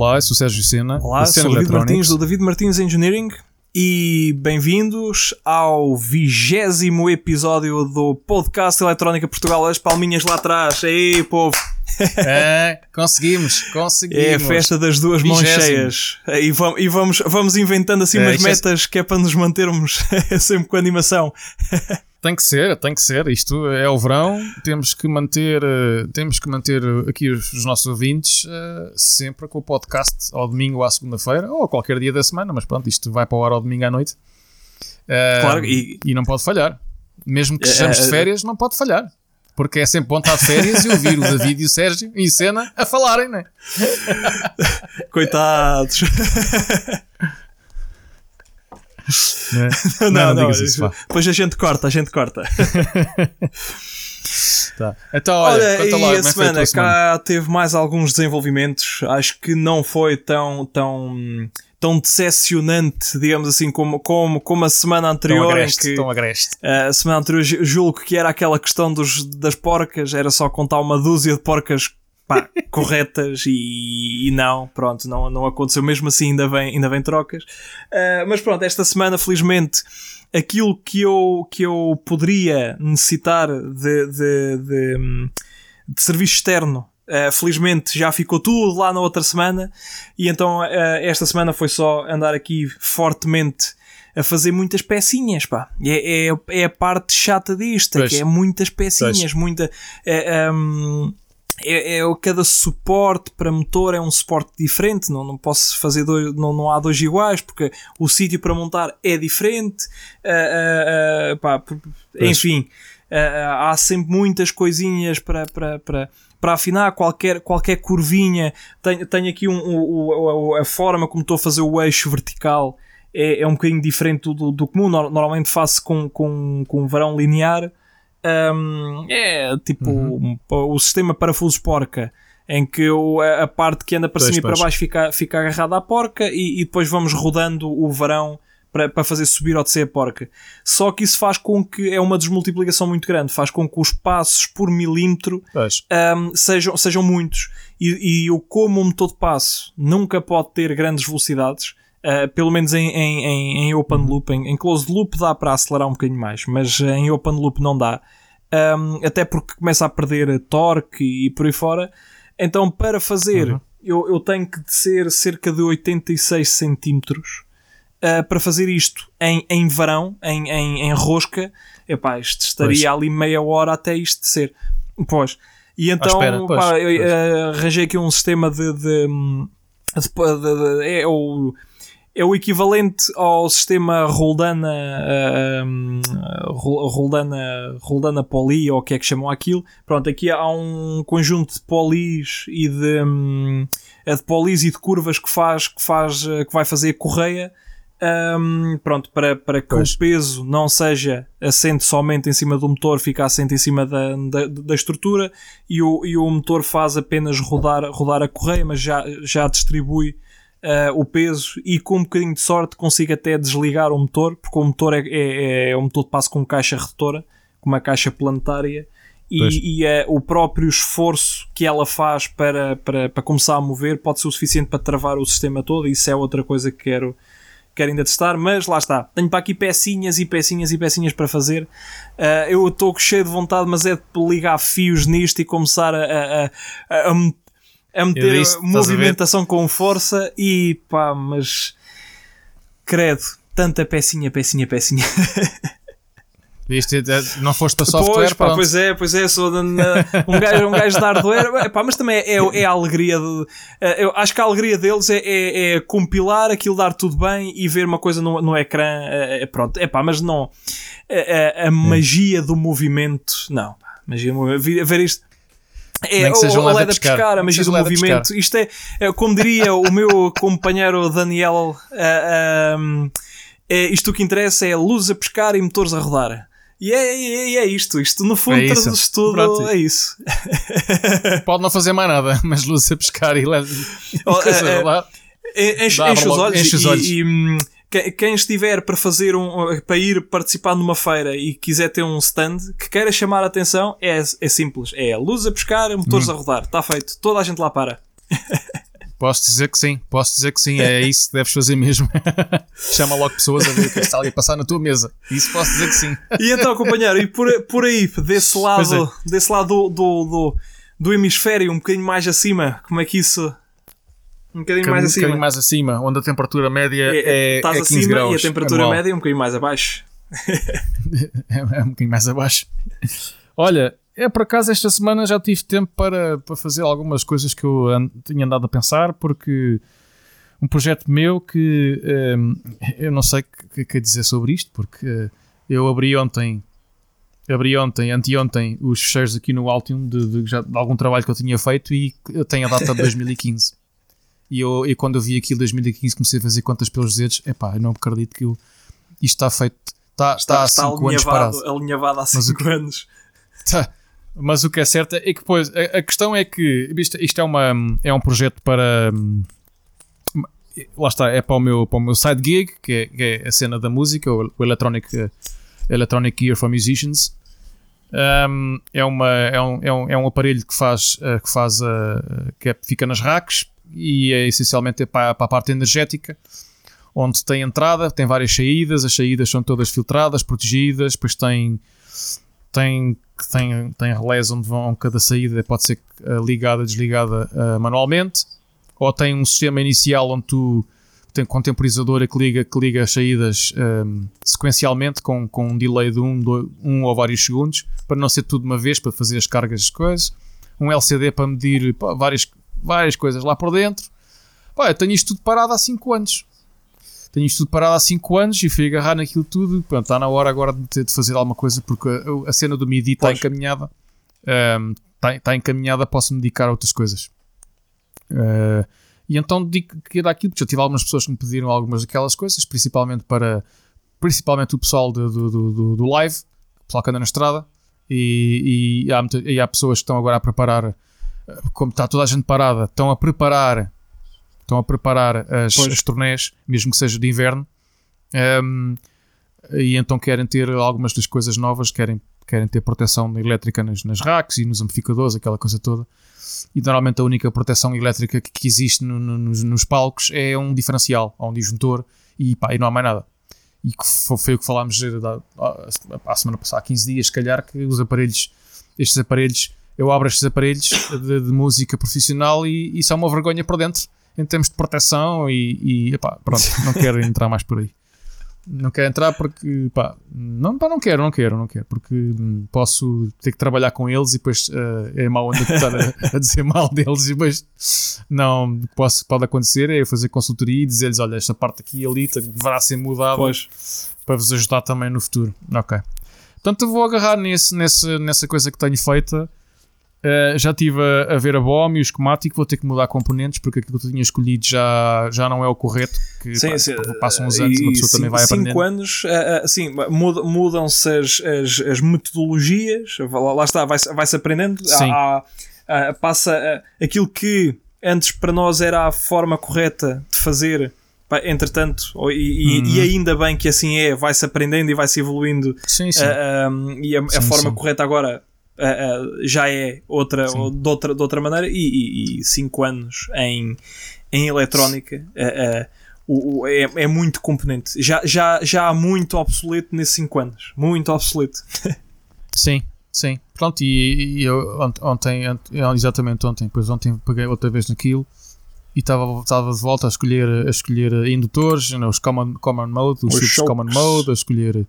Olá, eu sou o Sérgio Sena. Olá, sou o David Martins do David Martins Engineering e bem-vindos ao vigésimo episódio do podcast Eletrónica Portugal. As palminhas lá atrás, aí povo! É, conseguimos, conseguimos. É a festa das duas mãos cheias. E vamos, e vamos, vamos inventando assim é, umas metas que é para nos mantermos sempre com animação. Tem que ser, tem que ser. Isto é o verão, temos que manter, uh, temos que manter aqui os, os nossos ouvintes uh, sempre com o podcast ao domingo ou à segunda-feira, ou qualquer dia da semana, mas pronto, isto vai para o ar ao domingo à noite. Uh, claro, e, e não pode falhar. Mesmo que sejamos de férias, não pode falhar. Porque é sempre bom estar de férias e ouvir o David e o Sérgio em cena a falarem, não é? Coitados. Não, não, não, não isso, Depois a gente corta, a gente corta. tá. Então, olha, olha e lá, a semana, cá teve mais alguns desenvolvimentos. Acho que não foi tão, tão, tão decepcionante, digamos assim, como, como, como a semana anterior. Tão agreste, que, tão agreste. A semana anterior julgo que era aquela questão dos, das porcas, era só contar uma dúzia de porcas pá, corretas e, e, não, pronto, não, não aconteceu mesmo assim, ainda vem, ainda vem trocas. Uh, mas pronto, esta semana, felizmente, aquilo que eu, que eu poderia necessitar de, de, de, de serviço externo. Uh, felizmente já ficou tudo lá na outra semana e então uh, esta semana foi só andar aqui fortemente a fazer muitas pecinhas, pá. É, é, é a parte chata disto, é que é muitas pecinhas, pois. muita. um, é, é, cada suporte para motor é um suporte diferente, não, não posso fazer dois, não, não há dois iguais, porque o sítio para montar é diferente, uh, uh, uh, pá, enfim, há sempre muitas coisinhas para, para, para, para afinar, qualquer, qualquer curvinha, tenho, tenho aqui um, um, um, a forma como estou a fazer o eixo vertical é, é um bocadinho diferente do, do comum, normalmente faço com, com, com um varão linear, um, é tipo uhum. o sistema parafusos porca em que o, a parte que anda para pois, cima pois. e para baixo fica, fica agarrada à porca e, e depois vamos rodando o varão para, para fazer subir ou descer a porca. Só que isso faz com que é uma desmultiplicação muito grande, faz com que os passos por milímetro um, sejam, sejam muitos. E, e o como o motor de passo nunca pode ter grandes velocidades, Uh, pelo menos em, em, em open loop, em, em, closed loop dá para acelerar um bocadinho mais, mas em open loop não dá. Um, até porque começa a perder torque e por aí fora. Então, para fazer, uhum. eu, eu tenho que descer cerca de 86 centímetros uh, para fazer isto em, em verão, em, em, em rosca. Epá, isto estaria pois. ali meia hora até isto descer. Pois. E então, espera, pois, pá, eu uh, arranjei aqui um sistema de, de, de, de é o é o equivalente ao sistema Roldana, uh, Roldana, Roldana Poly, ou o que é que chamam aquilo. Pronto, aqui há um conjunto de polis e de, um, é de polis e de curvas que faz, que faz, que vai fazer correia. Um, pronto, para, para que pois. o peso não seja assente somente em cima do motor, fica assente em cima da, da, da, estrutura e o, e o motor faz apenas rodar, rodar a correia, mas já, já distribui uh, o peso e com um bocadinho de sorte consigo até desligar o motor, porque o motor é, é, é um motor de passo com caixa redutora, com uma caixa planetária. E, e é o próprio esforço que ela faz para, para, para começar a mover pode ser o suficiente para travar o sistema todo. Isso é outra coisa que quero, quero ainda testar, mas lá está. Tenho para aqui pecinhas e pecinhas e pecinhas para fazer. Uh, eu estou cheio de vontade, mas é de ligar fios nisto e começar a, a, a, a a meter disse, movimentação a com força e pá, mas credo, tanta pecinha, pecinha, pecinha. É, não foste para software, pois, pá, pois é, pois é, sou de, um, gajo, um gajo de hardware, pá, mas também é, é, a alegria de, é, eu acho que a alegria deles é, é, é, compilar aquilo, dar tudo bem e ver uma coisa no, no ecrã, é, é pronto, é pá, mas não, a, a magia do movimento, não, magia, ver isto, é, que seja o, leda pescar, pescar, a magia do movimento. Isto é, é, como diria o meu companheiro Daniel, uh, eh, um, é, isto o que interessa é luz a pescar e motores a rodar. E é, é, é isto, isto no fundo é traduz tudo, Pronto. é isso. Pode não fazer mais nada, mas luz a pescar e leva. Oh, é, enche, enche, os olhos, enche os olhos. E, e, hum, quem estiver para fazer um, para ir participar numa feira e quiser ter um stand que queira chamar a atenção, é, é simples. É luz a pescar, motores hum. a rodar. Está feito. Toda a gente lá para. Posso dizer que sim, posso dizer que sim, é isso que deves fazer mesmo. Chama logo pessoas a ver o que está ali a passar na tua mesa. Isso posso dizer que sim. E então, companheiro, e por, por aí, desse lado, é. desse lado do, do, do, do, hemisfério, um bocadinho mais acima, como é que isso. Um bocadinho um mais acima. Um bocadinho mais acima, onde a temperatura média é, é, estás é 15 acima graus. E a temperatura anual. média é um bocadinho mais abaixo. é, é um bocadinho mais abaixo. Olha, é, por acaso, esta semana já tive tempo para, para fazer algumas coisas que eu tinha andado a pensar, porque um projeto meu que um, eu não sei o que, que dizer sobre isto, porque eu abri ontem, abri ontem, anteontem, os fecheiros aqui no Altium de, de, de, de algum trabalho que eu tinha feito e eu tenho a data de 2015. E, eu, e quando eu vi aquilo 2015 comecei a fazer contas pelos dedos, epá, eu não acredito que eu, isto está feito, está, está, está há 5 anos parado. alinhavado há 5 anos. Tá, mas o que é certo é que depois a, a questão é que isto, isto, é, uma, é um projeto para lá está, é para o meu, para o meu side gig, que é, que é a cena da música, o, o Electronic, Electronic Gear for Musicians. Um, é, uma, é, um, é, um, é um aparelho que faz, uh, que, faz uh, que é, fica nas racks e é essencialmente é para, para a parte energética, onde tem entrada, tem várias saídas, as saídas são todas filtradas, protegidas, depois tem, tem tem, tem relés onde vão cada saída, pode ser uh, ligada, desligada uh, manualmente, ou tem um sistema inicial onde tu tem com temporizador que liga, que liga as saídas um, eh, sequencialmente com, com um delay de um, dois, um ou vários segundos para não ser tudo de uma vez para fazer as cargas das coisas. Um LCD para medir pá, várias, várias coisas lá por dentro. Pá, eu tenho isto tudo parado há 5 anos tenho isto tudo parado há 5 anos e fui agarrar naquilo tudo. Pronto, está na hora agora de, de fazer alguma coisa porque a, a cena do MIDI está encaminhada. Um, está, está encaminhada, posso me dedicar a outras coisas. Uh, e então digo que era aquilo, porque já tive algumas pessoas que me pediram algumas daquelas coisas, principalmente para principalmente o pessoal do, do, do, do live, o pessoal que anda na estrada, e, e, há, e há pessoas que estão agora a preparar, como está toda a gente parada, estão a preparar estão a preparar as, as turnés, mesmo que seja de inverno, um, e então querem ter algumas das coisas novas, querem, querem ter proteção elétrica nas, nas racks e nos amplificadores, aquela coisa toda. E normalmente a única proteção elétrica que, que existe no, no, nos, nos, palcos é um diferencial, ou um disjuntor, e, pá, e não há mais nada. E foi, foi o que falámos a semana passada, há 15 dias, se calhar, que os aparelhos, estes aparelhos, eu abro estes aparelhos de, de música profissional e, e são uma vergonha por dentro em termos de proteção e, e epá, pronto, não quero entrar mais por aí. Não quero entrar porque, pá, não, pá, não quero, não quero, não quero, porque posso ter que trabalhar com eles e depois uh, é mau onda estar a, a, dizer mal deles e depois não, posso, pode acontecer é eu fazer consultoria e dizer-lhes, olha, esta parte aqui e ali deverá ser mudada pois. para vos ajudar também no futuro. Ok. Portanto, eu vou agarrar nesse, nesse, nessa coisa que tenho feita Uh, já estive a, a, ver a BOM e o esquemático, vou ter que mudar componentes porque aquilo que eu tinha escolhido já, já não é o correto. Que sim, pá, sim, passam uns anos e uma pessoa sim, também vai aprender. Cinco anos, uh, sim, mudam-se as, as, as, metodologias, lá está, vai-se vai aprendendo. Sim. Há, há, passa aquilo que antes para nós era a forma correta de fazer. Entretanto, e, uhum. e, ainda bem que assim é, vai-se aprendendo e vai-se evoluindo. Sim, sim. Uh, e a, a forma correta agora uh, já é outra, de, outra, de outra maneira, e 5 anos em, em eletrónica. O, o, é, é, muito componente. Já, já, já há muito obsoleto nesses 5 anos. Muito obsoleto. sim, sim. Pronto, e, e eu ontem, exatamente ontem, depois ontem peguei outra vez naquilo e estava, estava de volta a escolher, a escolher indutores, os common, common mode, os, os common mode, a escolher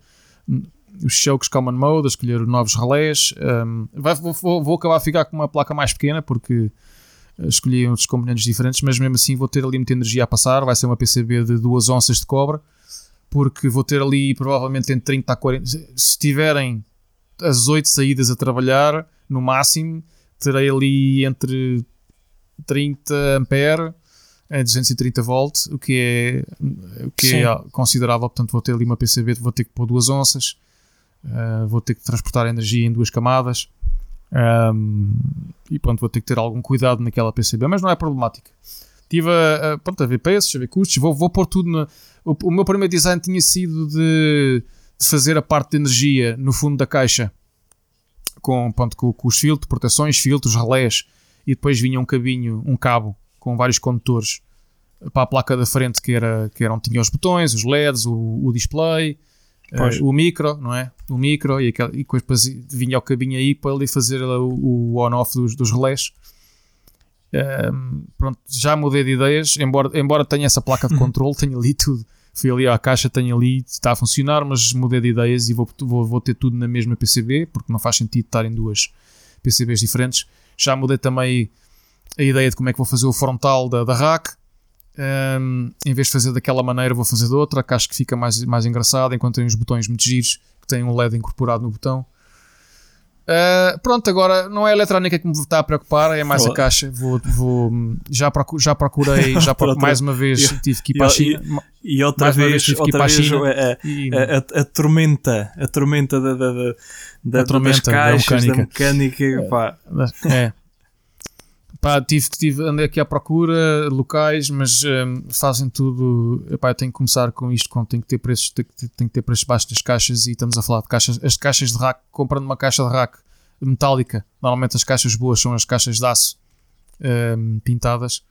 os chokes Common Mode, a escolher novos relés. Um, vai, vou, vou, acabar a ficar com uma placa mais pequena porque eh, escolhi outros componentes diferentes, mas mesmo assim vou ter ali muita energia a passar. Vai ser uma PCB de 2 onças de cobre, porque vou ter ali provavelmente entre 30 a 40. Se tiverem as 8 saídas a trabalhar, no máximo, terei ali entre 30 ampere a 230 volts, o que é, o que é considerável. Portanto, vou ter ali uma PCB, vou ter que pôr duas onças. Uh, vou ter que transportar energia em duas camadas um, e pronto, vou ter que ter algum cuidado naquela PCB, mas não é problemática. Estive a, a, pronto, a ver preços, a ver custos, vou, vou pôr tudo. O, o, meu primeiro design tinha sido de, de, fazer a parte de energia no fundo da caixa com, pronto, com, com os filtros, proteções, filtros, relés e depois vinha um cabinho, um cabo com vários condutores para a placa da frente que, era, que eram, tinha os botões, os LEDs, o, o display, uh, o micro, não é? O micro e, aquela, e depois vinha o cabinho aí para ele fazer o, o on-off dos, dos relés. Um, pronto, já mudei de ideias, embora, embora tenha essa placa de controle, tenho ali tudo. Fui ali à caixa, tenho ali, está a funcionar, mas mudei de ideias e vou, vou, vou ter tudo na mesma PCB, porque não faz sentido estar em duas PCBs diferentes. Já mudei também a ideia de como é que vou fazer o frontal da, da rack. Um, em vez de fazer daquela maneira, vou fazer de outra, que acho que fica mais, mais engraçado. Enquanto tem uns botões muito giros que têm um LED incorporado no botão. Uh, pronto, agora não é a eletrónica que me está a preocupar, é mais a caixa. Vou, vou, já, procurei, já procurei, já procurei, mais uma vez tive que ir para a China. E, e outra vez, vez outra vez a, a, a, a, tormenta, a tormenta da, da, da, a tormenta das caixas, da mecânica. Da mecânica pá. É. Pá, tive, tive, andei aqui à procura locais, mas um, fazem tudo. Epá, eu tenho que começar com isto, com, tenho que ter preços, tenho, que ter preços baixos das caixas e estamos a falar de caixas. As caixas de rack, comprando uma caixa de rack metálica, normalmente as caixas boas são as caixas de aço um, pintadas.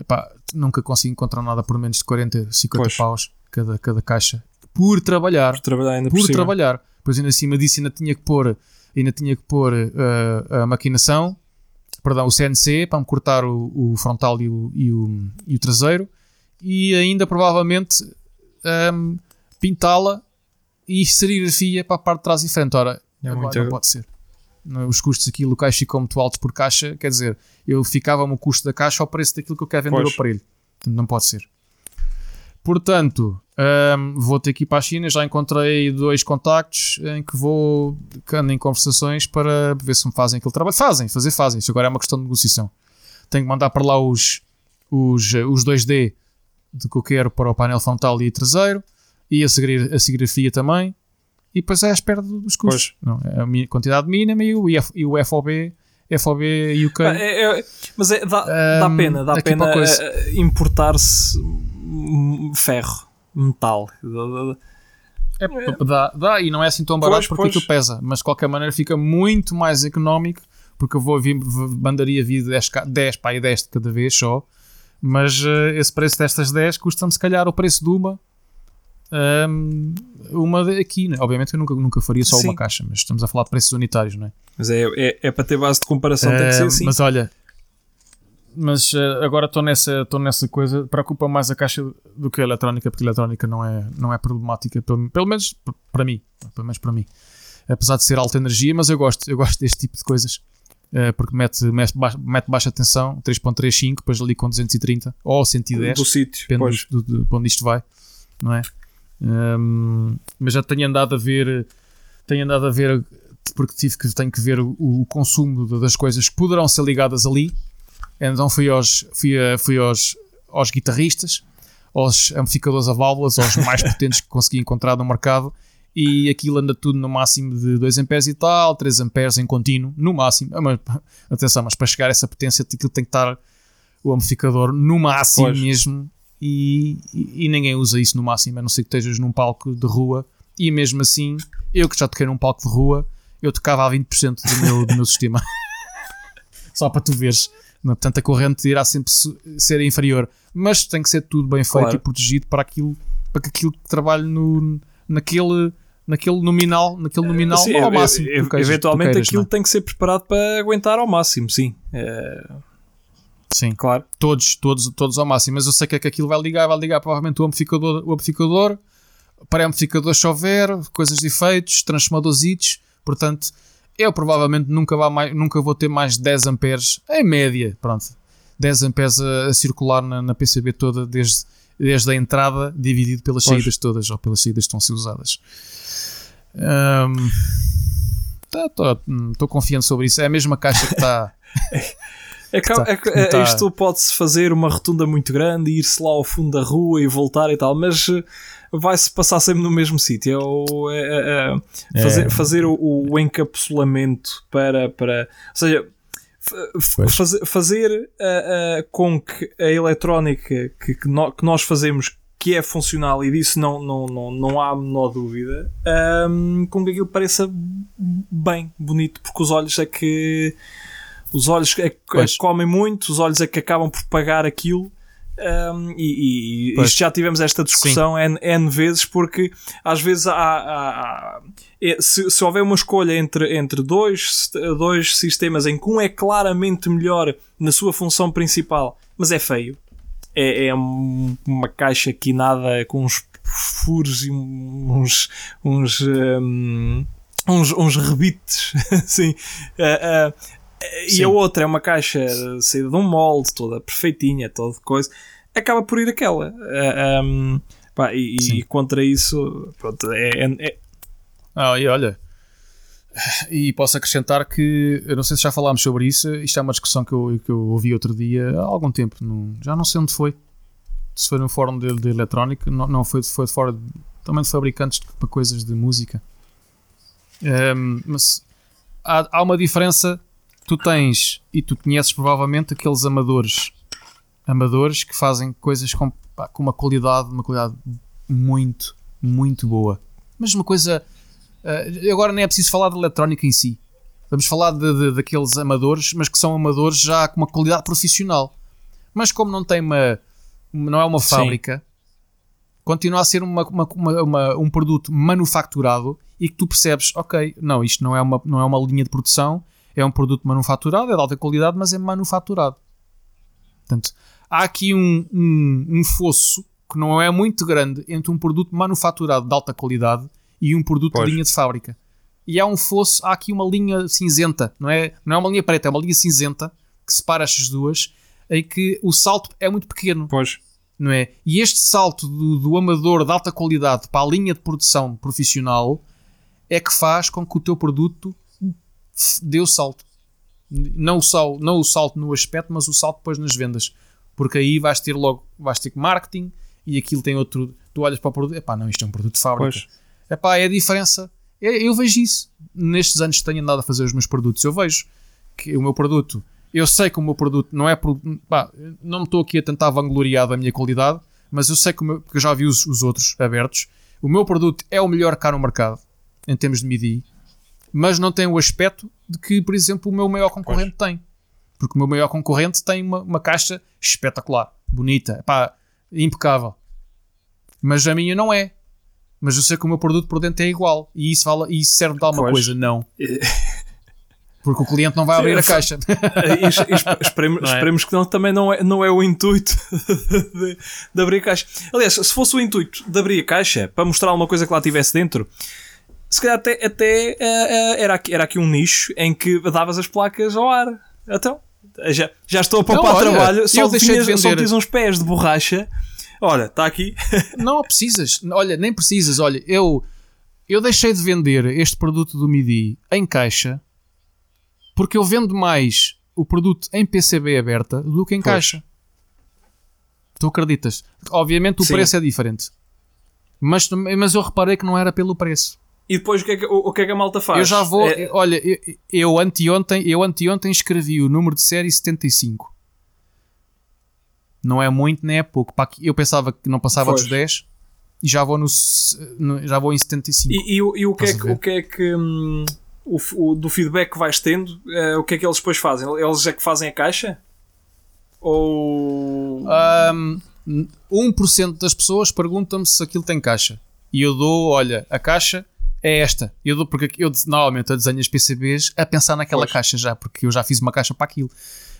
Epá, nunca consigo encontrar nada por menos de 40, 50 pois. paus cada, cada caixa por trabalhar. Por trabalhar, ainda por, por trabalhar. Pois ainda acima disso ainda tinha que pôr, ainda tinha que pôr uh, a maquinação perdão, o CNC para me cortar o, o frontal e o, e, o, e o, traseiro e ainda provavelmente um, pintá-la e serigrafia para a parte de trás e frente. Ora, é agora não pode ser. Os custos aqui locais ficam muito altos por caixa, quer dizer, eu ficava-me o custo da caixa ao preço daquilo que eu quero vender pois. o aparelho. Não pode ser. Portanto, um, vou ter que ir para a China. Já encontrei dois contactos em que vou ando em conversações para ver se me fazem aquele trabalho. Fazem, fazer, fazem. Isso agora é uma questão de negociação. Tenho que mandar para lá os, os, os 2D de que eu quero para o painel frontal e traseiro e a, seguir, a serigrafia também. E depois é à espera dos custos. Não, é a quantidade mínima e o, e o FOB FOB UK. Ah, é, é, mas é, dá, um, dá pena, dá pena eh, importar-se ferro, metal. É, dá, dá, e não é assim tão barato pois, porque pois. aquilo pesa, mas de qualquer maneira fica muito mais económico porque eu vou vir, mandaria vir 10, 10 para aí 10 de cada vez só, mas uh, esse preço destas 10 custa-me se calhar o preço de uma. Um, uma aqui, né? obviamente eu nunca, nunca faria só Sim. uma caixa, mas estamos a falar de preços unitários, não é? Mas é, é, é para ter base de comparação, tem que ser assim. Mas olha, mas uh, agora estou nessa, nessa coisa, preocupa mais a caixa do que a eletrónica, porque a eletrónica não é, não é problemática, pelo, pelo menos para mim, pelo menos para mim. Apesar de ser alta energia, mas eu gosto, eu gosto deste tipo de coisas. Uh, porque mete, mete, baixa, mete baixa tensão, 3.35, depois ali com 230 ou 110, do sítio, depende do, do, do, onde isto vai, não é? Um, mas já tenho andado a ver, tenho andado a ver, porque tive que, tenho que ver o, o consumo das coisas que poderão ser ligadas ali então fui aos, fui, a, fui aos, aos guitarristas, aos amplificadores a válvulas, aos mais potentes que consegui encontrar no mercado e aquilo anda tudo no máximo de 2 amperes e tal, 3 amperes em contínuo, no máximo. Ah, mas, atenção, mas para chegar a essa potência aquilo tem que estar o amplificador no máximo pois. mesmo e, e, e, ninguém usa isso no máximo, a não ser que estejas num palco de rua e mesmo assim, eu que já toquei num palco de rua, eu tocava a 20% do meu, do meu sistema. Só para tu veres Portanto, a corrente irá sempre ser inferior, mas tem que ser tudo bem feito claro. e protegido para aquilo, para que aquilo que trabalhe no, naquele, naquele nominal, naquele nominal sim, ao máximo. eventualmente queiras, aquilo não? É? tem que ser preparado para aguentar ao máximo, sim. É... Sim, claro. Todos, todos, todos ao máximo. Mas eu sei que é que aquilo vai ligar, vai ligar provavelmente o amplificador, o amplificador para amplificador se houver, coisas de efeitos, transformadores, portanto eu provavelmente nunca, vá mais, nunca vou ter mais de 10 amperes em média, pronto, 10 amperes a, a circular na, na, PCB toda desde, desde a entrada dividido pelas pois. saídas todas ou pelas saídas que estão a ser usadas. Estou um, tá, confiante sobre isso. É a mesma caixa que está. É, que, é, que, é, isto pode-se fazer uma rotunda muito grande, ir-se lá ao fundo da rua e voltar e tal, mas vai-se passar sempre no mesmo sítio. É, é, é, fazer, é. fazer o, o, encapsulamento para, para. Ou seja, fazer, fazer uh, uh, com que a eletrónica que, que, no, que, nós fazemos que é funcional e disso não, não, não, não há a menor dúvida, um, com que aquilo pareça bem, bonito, porque os olhos é que Os olhos é que Pois. comem muito, os olhos é que acabam por pagar aquilo. Um, e, e isto já tivemos esta discussão N, N vezes porque às vezes há, há- há- é, se, se houver uma escolha entre, entre dois, dois sistemas em que um é claramente melhor na sua função principal, mas é feio, é, é um- uma caixa quinada com uns furos e uns uns um, uns, uns rebites assim Ah, ah, e Sim. a outra é uma caixa saída de um molde toda perfeitinha toda coisa acaba por ir aquela Ah, um, pá, e, e contra isso pronto, é, é- é- Ah, e olha, e posso acrescentar que, eu não sei se já falámos sobre isso, isto é uma discussão que eu, que eu ouvi outro dia há algum tempo, no- já não sei onde foi, se foi no fórum de, de eletrónica, não, não foi, foi de fora, de- também de fabricantes de, para coisas de música. Ehm, mas há, há uma diferença, tu tens, e tu conheces provavelmente aqueles amadores, amadores que fazem coisas com, pá, com uma qualidade, uma qualidade muito, muito boa. Mas uma coisa Uh, agora nem é preciso falar de eletrónica em si. Vamos falar de, de- daqueles amadores, mas que são amadores já com uma qualidade profissional. Mas como não tem uma. não é uma Sim. fábrica, continua a ser uma, uma- uma- uma- um produto manufaturado e que tu percebes, ok, não, isto não é, uma, não é uma linha de produção, é um produto manufaturado, é de alta qualidade, mas é manufaturado. Portanto, há aqui um, um, um fosso que não é muito grande entre um produto manufaturado de alta qualidade e um produto Pois. de linha de fábrica. E há um fosso, há aqui uma linha cinzenta, não é, não é uma linha preta, é uma linha cinzenta que separa estas duas, em que o salto é muito pequeno pois não é? E este salto do, do amador de alta qualidade para a linha de produção profissional é que faz com que o teu produto o salto. Não o, sal, não o salto no aspecto, mas o salto depois nas vendas. Porque aí vais ter logo, vais ter marketing e aquilo tem outro. Tu olhas para o produto, epá, não, isto é um produto de fábrica. Pois. Epá, é a diferença. Eu, eu vejo isso. Nestes anos que tenho andado a fazer os meus produtos, eu vejo que o meu produto, eu sei que o meu produto não é. pro- Pá, não me estou aqui a tentar vangloriar da minha qualidade, mas eu sei que o meu, porque eu já vi os, os outros abertos. O meu produto é o melhor cá no mercado, em termos de MIDI, mas não tem o aspecto de que, por exemplo, o meu maior concorrente tem. Porque o meu maior concorrente tem uma, uma caixa espetacular, bonita, pá, impecável. Mas a minha não é. Mas eu sei que o meu produto por dentro é igual. E isso, vale, e isso serve de alguma Pois. coisa? Não. Porque o cliente não vai abrir a caixa. E es- esperemos, Não é? esperemos que não, também não é, não é o intuito de, de abrir a caixa. Aliás, se fosse o intuito de abrir a caixa para mostrar alguma coisa que lá tivesse dentro, se calhar até, até eh, eh, era, aqui, era aqui um nicho em que davas as placas ao ar. Então, já, já estou a poupar olha, trabalho, só de tinhas, só tinhas uns pés de borracha. Olha, está aqui. Não precisas. Olha, nem precisas. Olha, eu, eu deixei de vender este produto do MIDI em caixa porque eu vendo mais o produto em PCB aberta do que em Pois. caixa. Tu acreditas? Obviamente o Sim. preço é diferente. Mas, mas eu reparei que não era pelo preço. E depois o que é que, o, o que, é que a malta faz? Eu já vou. É- Olha, eu, eu anteontem, eu anteontem escrevi o número de série 75. Não é muito, nem é pouco. Eu pensava que não passava Pois. dos 10 e já vou, no, já vou em 75. E, e o- e o, que é que, o que é que hum, o, o- do feedback que vais tendo, eh, o que é que eles depois fazem? Eles é que fazem a caixa? Ou. Um, 1% das pessoas perguntam-me se aquilo tem caixa. E eu dou, olha, a caixa é esta. Eu dou porque eu normalmente eu desenho as PCBs a pensar naquela Pois. caixa já, porque eu já fiz uma caixa para aquilo.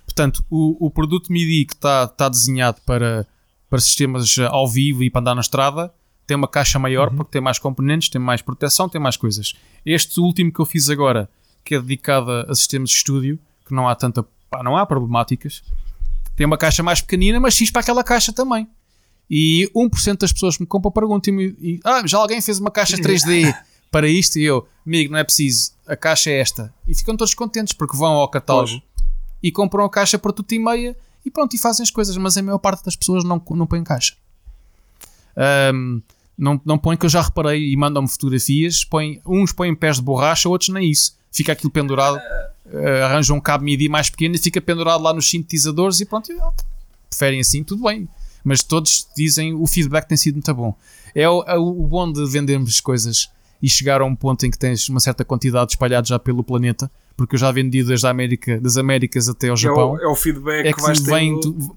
Portanto, o, o produto MIDI que está tá desenhado para, para sistemas eh, ao vivo e para andar na estrada tem uma caixa maior porque tem mais componentes, tem mais proteção, tem mais coisas. Este último que eu fiz agora, que é dedicado a, sistemas de estúdio, que não há tanta, pá, não há problemáticas, tem uma caixa mais pequenina, mas fiz para aquela caixa também. E 1% das pessoas que me compram perguntam-me: e, ah, já alguém fez uma caixa 3D para isto? E eu, amigo, não é preciso, a caixa é esta. E ficam todos contentes porque vão ao catálogo Pois. e compram a caixa por tudo e meia e pronto, e fazem as coisas. Mas a maior parte das pessoas não, não põe caixa. Ahm, não, não põe que eu já reparei e mandam-me fotografias. Põem, uns põem pés de borracha, outros nem isso. Fica aquilo pendurado, eh, arranjam um cabo MIDI mais pequeno e fica pendurado lá nos sintetizadores e pronto, preferem assim, tudo bem. Mas todos dizem o feedback tem sido muito bom. É o, é o bom de vendermos coisas e chegar a um ponto em que tens uma certa quantidade espalhada já pelo planeta, porque eu já vendi desde a América, das Américas até ao Japão. É o, é o feedback é que, vais vem tendo. do-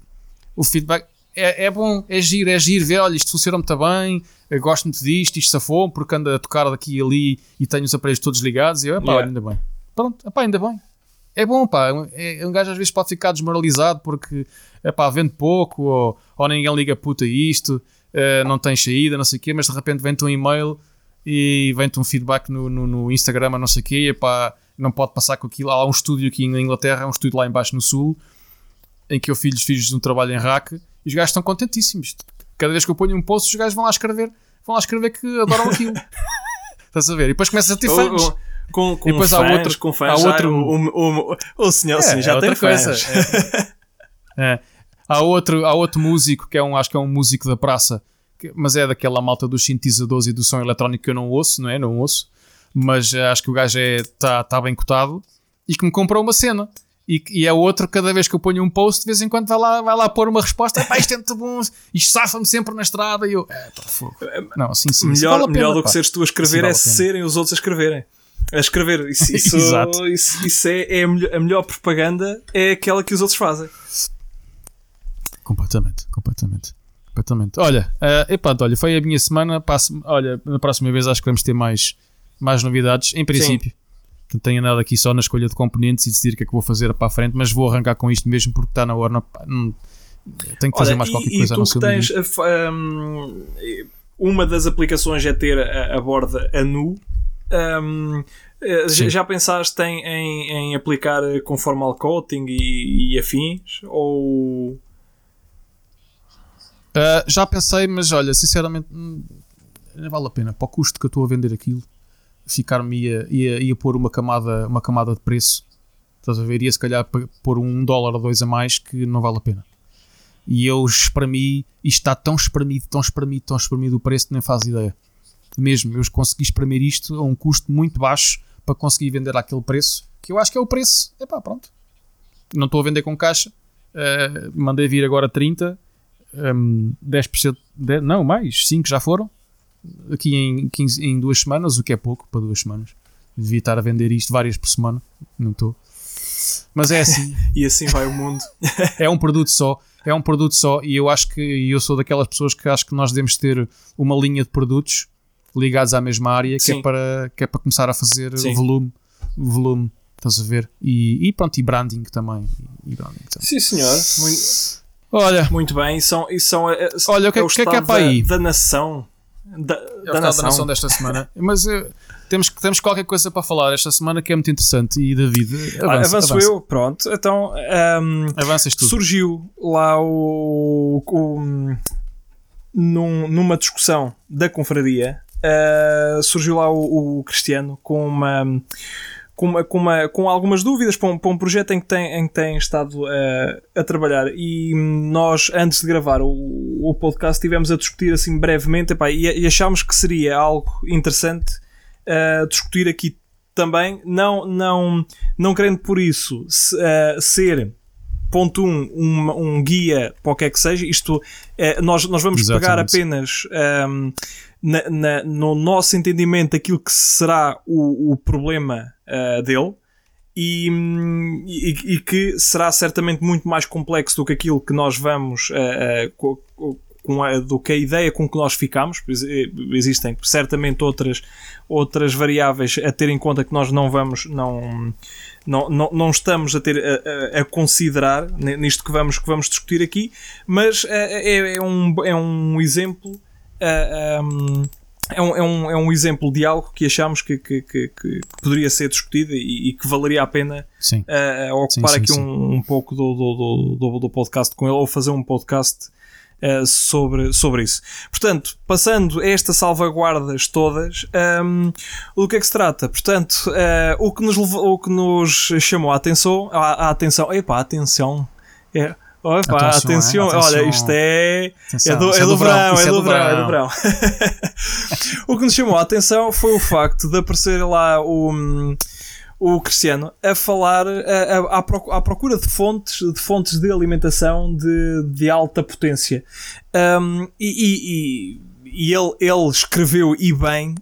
o feedback é, é bom, é giro, é giro ver, olha, isto funciona muito bem, gosto muito disto, isto safou porque anda a tocar daqui e ali e tenho os aparelhos todos ligados e eu, epá, Yeah. ainda bem. Pronto, epá, ainda bem. É bom, pá, é, um gajo às vezes pode ficar desmoralizado porque, epá, vende pouco ou, ou ninguém liga puta isto, eh, não tem saída, não sei o quê, mas de repente vem-te um e-mail e vem-te um feedback no, no, no Instagram, não sei o quê, epá, não pode passar com aquilo. Há um estúdio aqui na Inglaterra, há um estúdio lá embaixo no sul, em que eu fiz, fiz um trabalho em rack e os gajos estão contentíssimos. Cada vez que eu ponho um post, os gajos vão lá escrever, vão lá escrever que adoram aquilo. Estás a ver? E depois começas a ter fãs. com, com E depois há fãs, outro- com há fãs, já outro- o, o, o, senhor sim, É, já é tem coisa. fãs. É. Há, outro, há outro músico que é um, acho que é um músico da praça, mas é daquela malta dos sintetizadores e do som eletrónico que eu não ouço, não é? Não ouço, mas eh, acho que o gajo está tá bem cotado e que me comprou uma cena. E, e é outro, cada vez que eu ponho um post, de vez em quando vai lá, vai lá pôr uma resposta: pá, isto é muito bom, isto safa-me sempre na estrada. E eu, é, pá, fogo. Não, assim sim, sim, melhor vale pena, melhor do que pá. seres tu a escrever vale é serem os outros a escreverem. A escrever. Isso, isso, isso, isso é, é a, melhor, a melhor propaganda é aquela que os outros fazem. Completamente, completamente. Completamente. Olha, uh, epá, olha, foi a minha semana. Passo, olha, na próxima vez acho que vamos ter mais, mais novidades, em princípio. Portanto, tenho andado aqui só na escolha de componentes e decidir o que é que vou fazer para a frente, mas vou arrancar com isto mesmo porque está na hora. Não, não- tenho que fazer Olha, mais qualquer e, coisa e não tu que um tens a fa- hum, uma das aplicações é ter a, a borda a nu. Hum, eh, já, Sim. já pensaste em, em, em aplicar conformal coating e, e afins? Ou Uh, já pensei, mas olha, sinceramente, hum, não vale a pena. Para o custo que eu estou a vender aquilo, ficar-me ia, ia, ia pôr uma camada, uma camada de preço. Estás a ver? Ia se calhar pôr um dólar ou dois a mais que não vale a pena. E eu espremi, isto está tão espremido, tão espremido, tão espremido o preço que nem faz ideia. Mesmo, eu consegui espremer isto a um custo muito baixo para conseguir vender àquele preço, que eu acho que é o preço. Epá, pronto. Não estou a vender com caixa. Uh, mandei vir agora 30 um, 10%, de, não, mais, 5 já foram, aqui em, 15, em duas semanas, o que é pouco para duas semanas. Devia estar a vender isto várias por semana, não estou. Mas é assim, e assim vai o mundo? é um produto só, é um produto só, e eu acho que eu sou daquelas pessoas que acho que nós devemos ter uma linha de produtos ligados à mesma área que é, para, que é para começar a fazer Sim. volume, volume, estás a ver? E, e pronto, e branding também. E branding também. Sim, senhor. Muito, Olha, muito bem. E são, e são, eh, Olha, o que é- é que é que há estado para da- aí? Da, nação. Da, É o da estado nação. da nação desta semana. Mas eh, temos, temos qualquer coisa para falar esta semana que é muito interessante. E David, Ah, avança, avanço avança. eu, pronto. Então, ahm, Avanças tu. surgiu lá o, o- num- numa discussão da confraria ah, surgiu lá o, o Cristiano com uma com, uma, com, uma- com algumas dúvidas para um, para um projeto em que tem, em que tem estado ah, a trabalhar. E nós antes de gravar o, o podcast estivemos a discutir assim brevemente epá, e, e achámos que seria algo interessante ah, discutir aqui também. Não, não, não querendo por isso se- ah, ser ponto 1, um, um, um guia para o que é que seja, isto eh, nós, nós vamos pegar Exatamente. apenas ahm, na- na- no nosso entendimento aquilo que será o, o problema ah, dele e, e, e que será certamente muito mais complexo do que aquilo que nós vamos co- co- com a, do que a ideia com que nós ficamos, existem certamente outras, outras variáveis a ter em conta que nós não vamos, não, não, não, não estamos a ter a, a- a considerar ni- nisto que vamos, que vamos discutir aqui, mas eh, é, é um, é um exemplo. um, é um, é, um, é um exemplo de algo que achamos que, que, que, que poderia ser discutido e, e que valeria a pena a ocupar Sim, sim, aqui sim. Um, um pouco do, do, do, do podcast com ele ou fazer um podcast eh, sobre, sobre isso. Portanto, passando estas salvaguardas todas, ehm, do que é que se trata? Portanto, eh, o, que nos levou, o que nos chamou a atenção, a, a atenção, epá, atenção, é, Opa, Atenção, atenção, é, olha, atenção. isto é. Atenção, é do, isso é do verão, é do verão, é do verão. o que nos chamou a atenção foi o facto de aparecer lá o, hum, o Cristiano a falar a- a- à, procu- à procura de fontes, de fontes de alimentação de, de alta potência. Um, e, e- e ele, ele escreveu e bem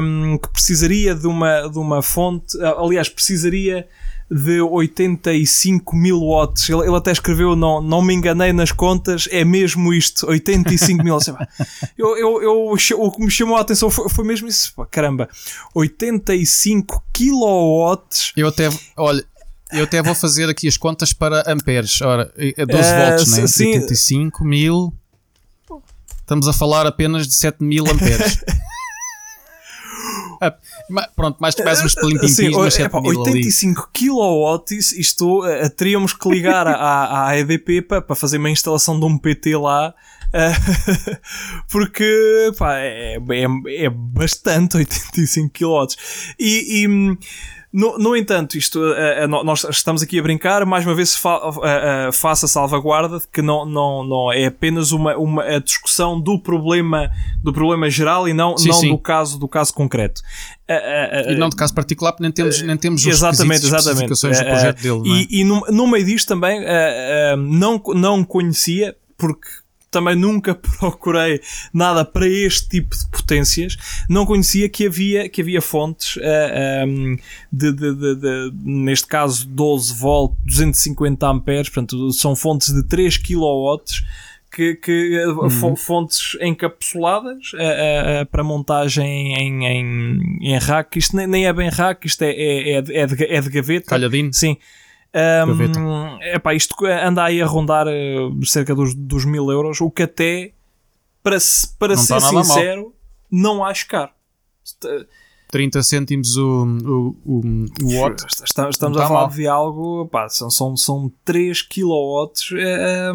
um, que precisaria de uma, de uma fonte, aliás, precisaria de 85 mil watts. Ele, ele até escreveu, não, não me enganei nas contas, é mesmo isto, 85 mil. eu, eu, eu, o que me chamou a atenção foi, foi mesmo isso. Caramba, 85 kilowatts. Eu até, olha, eu até vou fazer aqui as contas para amperes. Ora, é 12 uh, volts, né? Sim. 85 mil. Estamos a falar apenas de 7 mil amperes. Ah, pronto, mais, mais uns mas 7 epá, 85 kW, isto uh, teríamos que ligar à, à EDP para, para fazer uma instalação de um PT lá. Uh, porque pá, é, é, é bastante 85 kW. E, e hum, no, no entanto, isto, uh, uh, nós estamos aqui a brincar, mais uma vez fa uh, faça salvaguarda de que não, não, não é apenas uma, uma a discussão do problema, do problema geral e não, sim, não sim. do caso do caso concreto. e não do caso particular, nem temos, nem temos os exatamente, exatamente. do projeto dele. E, é? e no, no meio disto também não, não conhecia, porque também nunca procurei nada para este tipo de potências. Não conhecia que havia, que havia fontes, uh, eh, um, ehm, de, de, de, de, neste caso 12 volt, 250 amperes, portanto são fontes de 3 kW. Que, que uhum. fontes encapsuladas uh, uh, para montagem em, em, em rack. Isto nem, nem é bem rack, isto é, é, é, de, é, de, é de gaveta. Calhadinho. Sim. Um, epá, isto anda aí a rondar uh, cerca dos, dos mil euros, o que até, para, para ser sincero, não acho caro. 30 cêntimos o, o, o, o watt. Estamos, estamos a falar mal. de algo, pá, são, são, são 3 kW, é,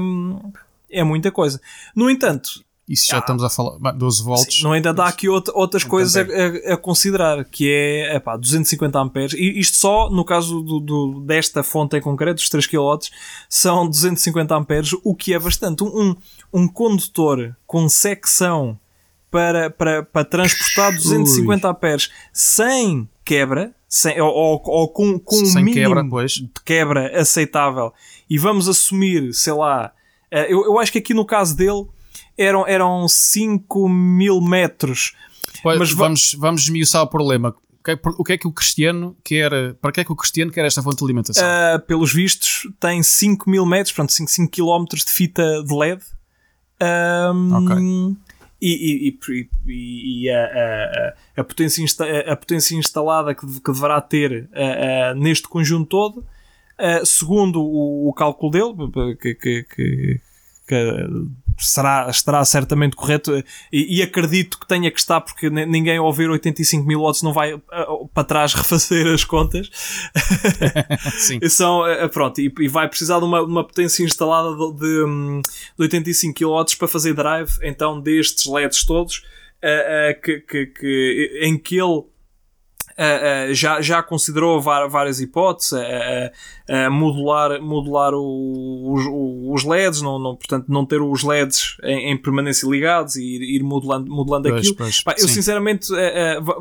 é muita coisa. No entanto, isso já ah, estamos a falar, 12 volts. Sim, no entanto, há aqui outra, outras coisas a, a, a, considerar, que é epá, 250 amperes. E isto só, no caso do, do, desta fonte em concreto, dos 3 kW, são 250 amperes, o que é bastante. Um, um condutor com secção para, para, para transportar 250 Ui. amperes sem quebra, sem, ou, ou, ou com, com um mínimo quebra, de quebra aceitável, e vamos assumir, sei lá, eh, eu, eu acho que aqui no caso dele eram, eram 5 mil metros. Pois, Mas vamos, vamos esmiuçar o problema. O que é que o cristiano quer? Para que é que o cristiano quer esta fonte de alimentação? Uh, pelos vistos, tem 5 mil metros, portanto 5, 5 km de fita de LED. Um, ok. E, e, e, e a, a, a, potência a potência instalada que, que deverá ter neste conjunto todo, uh, segundo o, o, cálculo dele, que, que, que será, estará certamente correto e, e, acredito que tenha que estar porque ninguém ao ouvir 85 mil watts não vai uh, para trás refazer as contas Sim. São, uh, pronto, e, e, vai precisar de uma, uma potência instalada de, de, um, de 85 kW para fazer drive então destes LEDs todos uh, que, que, que, em que ele Uh, uh, já, já considerou várias hipóteses, uh, modular, modular o, os, os, LEDs, não, não, portanto, não ter os LEDs em, em permanência ligados e ir, ir modelando, modelando pois, aquilo. Pois, Pá, eu, sinceramente,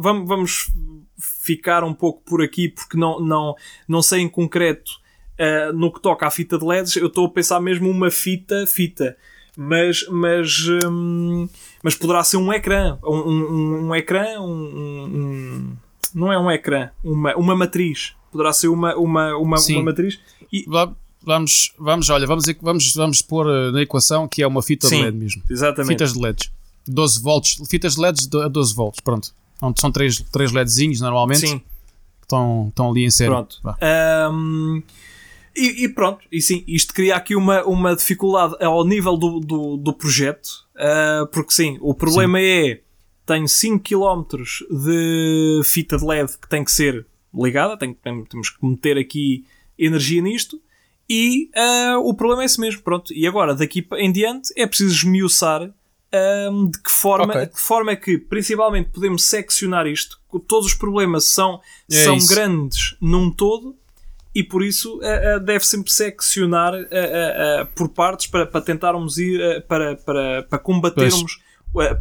vamos, vamos ficar um pouco por aqui porque não, não, não sei em concreto no que toca à fita de LEDs. Eu estou a pensar mesmo uma fita, fita mas, mas, hum, mas poderá ser um ecrã, um, um, um ecrã, um, não é um ecrã, uma, uma matriz. Poderá ser uma, uma, uma, uma matriz. E... Vamos, vamos, olha, vamos, vamos, vamos pôr eh, na equação que é uma fita Sim, de LED mesmo. Exatamente. Fitas de LEDs. 12 volts, fitas de LEDs a 12 volts, pronto. São três, três LEDzinhos normalmente. Sim. Que estão, estão ali em série. Pronto. Um, e, e, pronto, e sim, isto cria aqui uma, uma dificuldade ao nível do, do, do projeto, uh, porque sim, o problema sim. é tenho 5 km de fita de LED que tem que ser ligada, tem, tem, temos que meter aqui energia nisto. E uh, o problema é esse mesmo, pronto. E agora, daqui em diante, é preciso esmiuçar um, de, que forma, okay. de que forma é que, principalmente, podemos seccionar isto. Todos os problemas são, é são grandes num todo e por isso uh, uh, deve sempre seccionar por partes para, para tentarmos ir para, para, para combatermos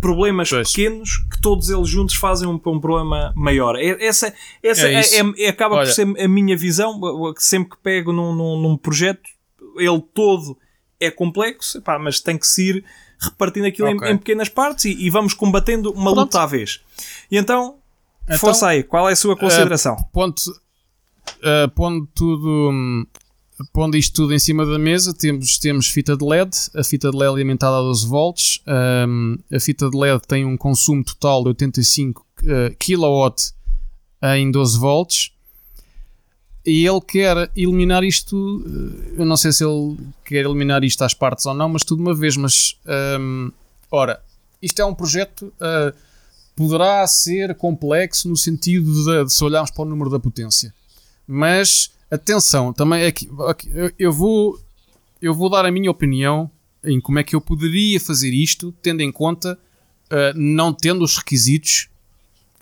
problemas pois. pequenos que todos eles juntos fazem um, um problema maior. É, essa, essa é é, é, acaba Olha. por ser a minha visão. Sempre que pego num, num, num projeto, ele todo é complexo, epá, mas tem que se ir repartindo aquilo Ok. em, em pequenas partes e, e vamos combatendo uma Pronto. luta à vez. E então, Então, força aí, qual é a sua consideração? ponto, uh, pondo tudo, hum, pondo isto tudo em cima da mesa, temos, temos fita de LED, a fita de LED alimentada a 12 volts, hum, a fita de LED tem um consumo total de 85 uh, kW em 12 volts. E ele quer eliminar isto. uh, Eu não sei se ele quer eliminar isto às partes ou não, mas tudo uma vez. Mas, hum, ora, isto é um projeto. uh, poderá ser complexo no sentido de, de se olharmos para o número da potência. Mas atenção, também é que aqui, eu- vou eu vou dar a minha opinião em como é que eu poderia fazer isto, tendo em conta uh, não tendo os requisitos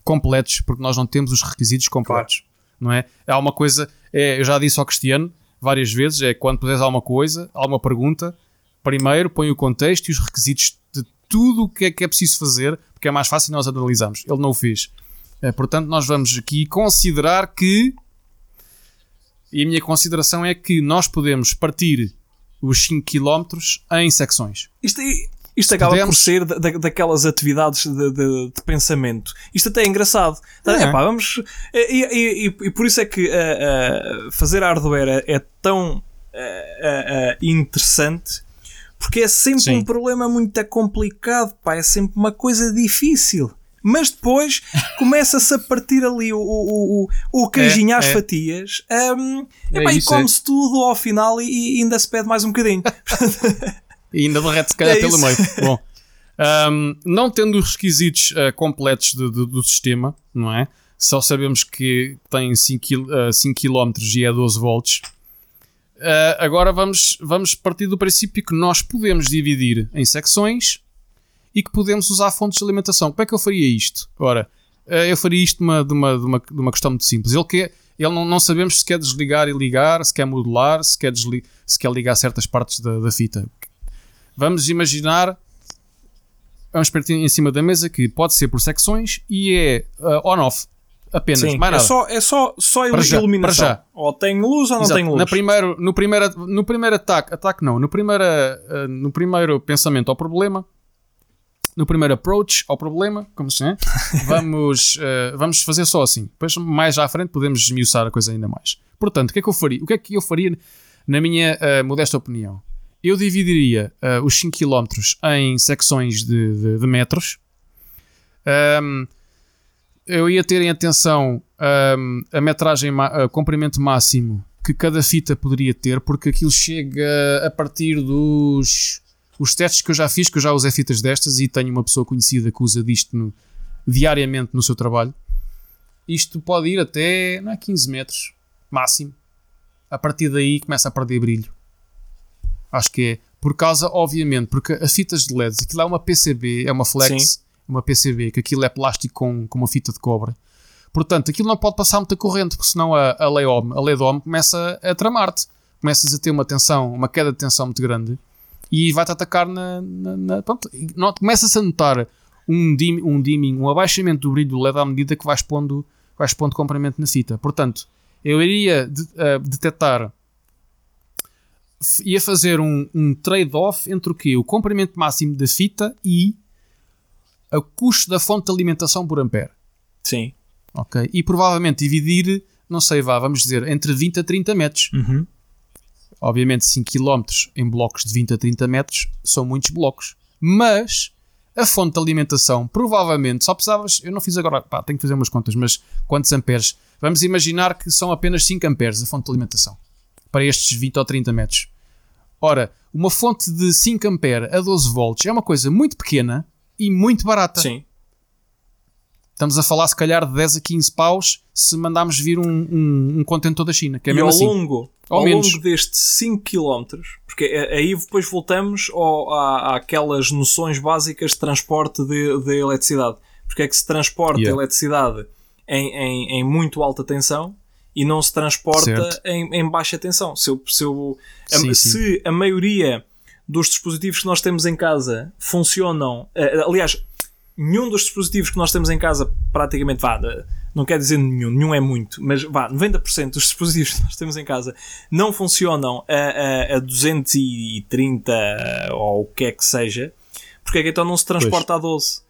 completos, porque nós não temos os requisitos completos, não é? Há uma coisa, é, eu já disse ao Cristiano várias vezes, é quando puderes alguma coisa, alguma pergunta, primeiro põe o contexto e os requisitos de tudo o que é que é preciso fazer, porque é mais fácil nós analisarmos. Ele não o fez. Eh, portanto, nós vamos aqui considerar que. E a minha consideração é que nós podemos partir os 5 km em secções. Isto, isto acaba por pudermos- ser da- da- daquelas atividades de, de- de pensamento. Isto até é engraçado. Tá, É. epá, vamos, e, e- e- por isso é que ah, ah, fazer hardware é, é tão ah, interessante porque é sempre Sim. um problema muito complicado, pá, é sempre uma coisa difícil. Mas depois começa-se a partir ali o, o, o, o queijinho É, às é. fatias hum, É epá, e isso, é. come-se tudo ao final e, e ainda se pede mais um bocadinho. E ainda derrete se calhar É pelo isso. meio. Bom, ahm, não tendo os requisitos ah, completos de- de- do sistema, não é? Só sabemos que tem 5, km e é 12 volts. Ah, agora vamos, vamos partir do princípio que nós podemos dividir em secções e que podemos usar fontes de alimentação. Como é que eu faria isto? Ora, ah, eu faria isto de uma, de uma, de uma, de uma questão muito simples. Ele quer, ele não, não sabemos se quer desligar e ligar, se quer modular, se quer, desli se quer ligar certas partes da, da fita. Vamos imaginar, vamos partir em cima da mesa que pode ser por secções e é ah, on-off apenas, Sim, mais é nada. só, é só, só já, iluminação. para já. Ou tem luz ou não Exato. tem luz. Na primeiro, no, primeiro, no primeiro ataque, ataque não, no primeiro, ah, no primeiro pensamento ao problema, no primeiro approach ao problema, como se é, vamos, ah, vamos fazer só assim. Depois, mais à frente, podemos esmiuçar a coisa ainda mais. Portanto, o que é que eu faria? O que é que eu faria, na minha ah, modesta opinião? Eu dividiria ah, os 5 km em secções de, de- de metros. Ahm, eu ia ter em atenção ahm, a metragem, a comprimento máximo que cada fita poderia ter, porque aquilo chega a partir dos os testes que eu já fiz, que eu já usei fitas destas e tenho uma pessoa conhecida que usa disto no- diariamente no seu trabalho. Isto pode ir até não é, 15 metros máximo. A partir daí começa a perder brilho. Acho que é. Por causa, obviamente, porque as fitas de LEDs, aquilo é uma PCB, é uma flex, uma PCB, que aquilo é plástico com, com uma fita de cobre. Portanto, aquilo não pode passar muita corrente, porque senão a, a lei ohm, a ohm começa a tramar-te. Começas a ter uma tensão, uma queda de tensão muito grande e vai-te atacar na. na, na- pronto, e não- começas a notar um, dim, um dimming, um abaixamento do brilho do LED à medida que vais pondo, vais pondo comprimento na fita. Portanto, eu iria de- eh, detectar ia fazer um, um trade-off entre o quê? O comprimento máximo da fita e o custo da fonte de alimentação por ampere. Sim. Ok? E provavelmente dividir, não sei, vá, vamos dizer, entre 20 a 30 metros. Uhum. Obviamente 5 km em blocos de 20 a 30 metros são muitos blocos. Mas a fonte de alimentação, provavelmente, só precisavas, eu não fiz agora, pá, tenho que fazer umas contas, mas quantos amperes? Vamos imaginar que são apenas 5 amperes a fonte de alimentação para estes 20 ou 30 metros. Ora, uma fonte de 5 ampere a 12 volts é uma coisa muito pequena e muito barata. Sim. Estamos a falar, se calhar, de 10 a 15 paus se mandarmos vir um, um, um contentor da China, que é e mesmo ao assim. longo, ao menos. longo destes 5 km, porque a- aí depois voltamos ao, à, àquelas noções básicas de transporte de, de eletricidade. Porque é que se transporta Yeah. eletricidade em, em, em muito alta tensão e não se transporta em, em baixa tensão. Se, eu, se, eu- a, Sim, sim. se a maioria dos dispositivos que nós temos em casa funcionam, eh, aliás, nenhum dos dispositivos que nós temos em casa, praticamente, vá, não quer dizer nenhum, nenhum é muito, mas vá, 90% dos dispositivos que nós temos em casa não funcionam a, a, a 230 ou o que é que seja. porque é que então não se transporta pois. a 12?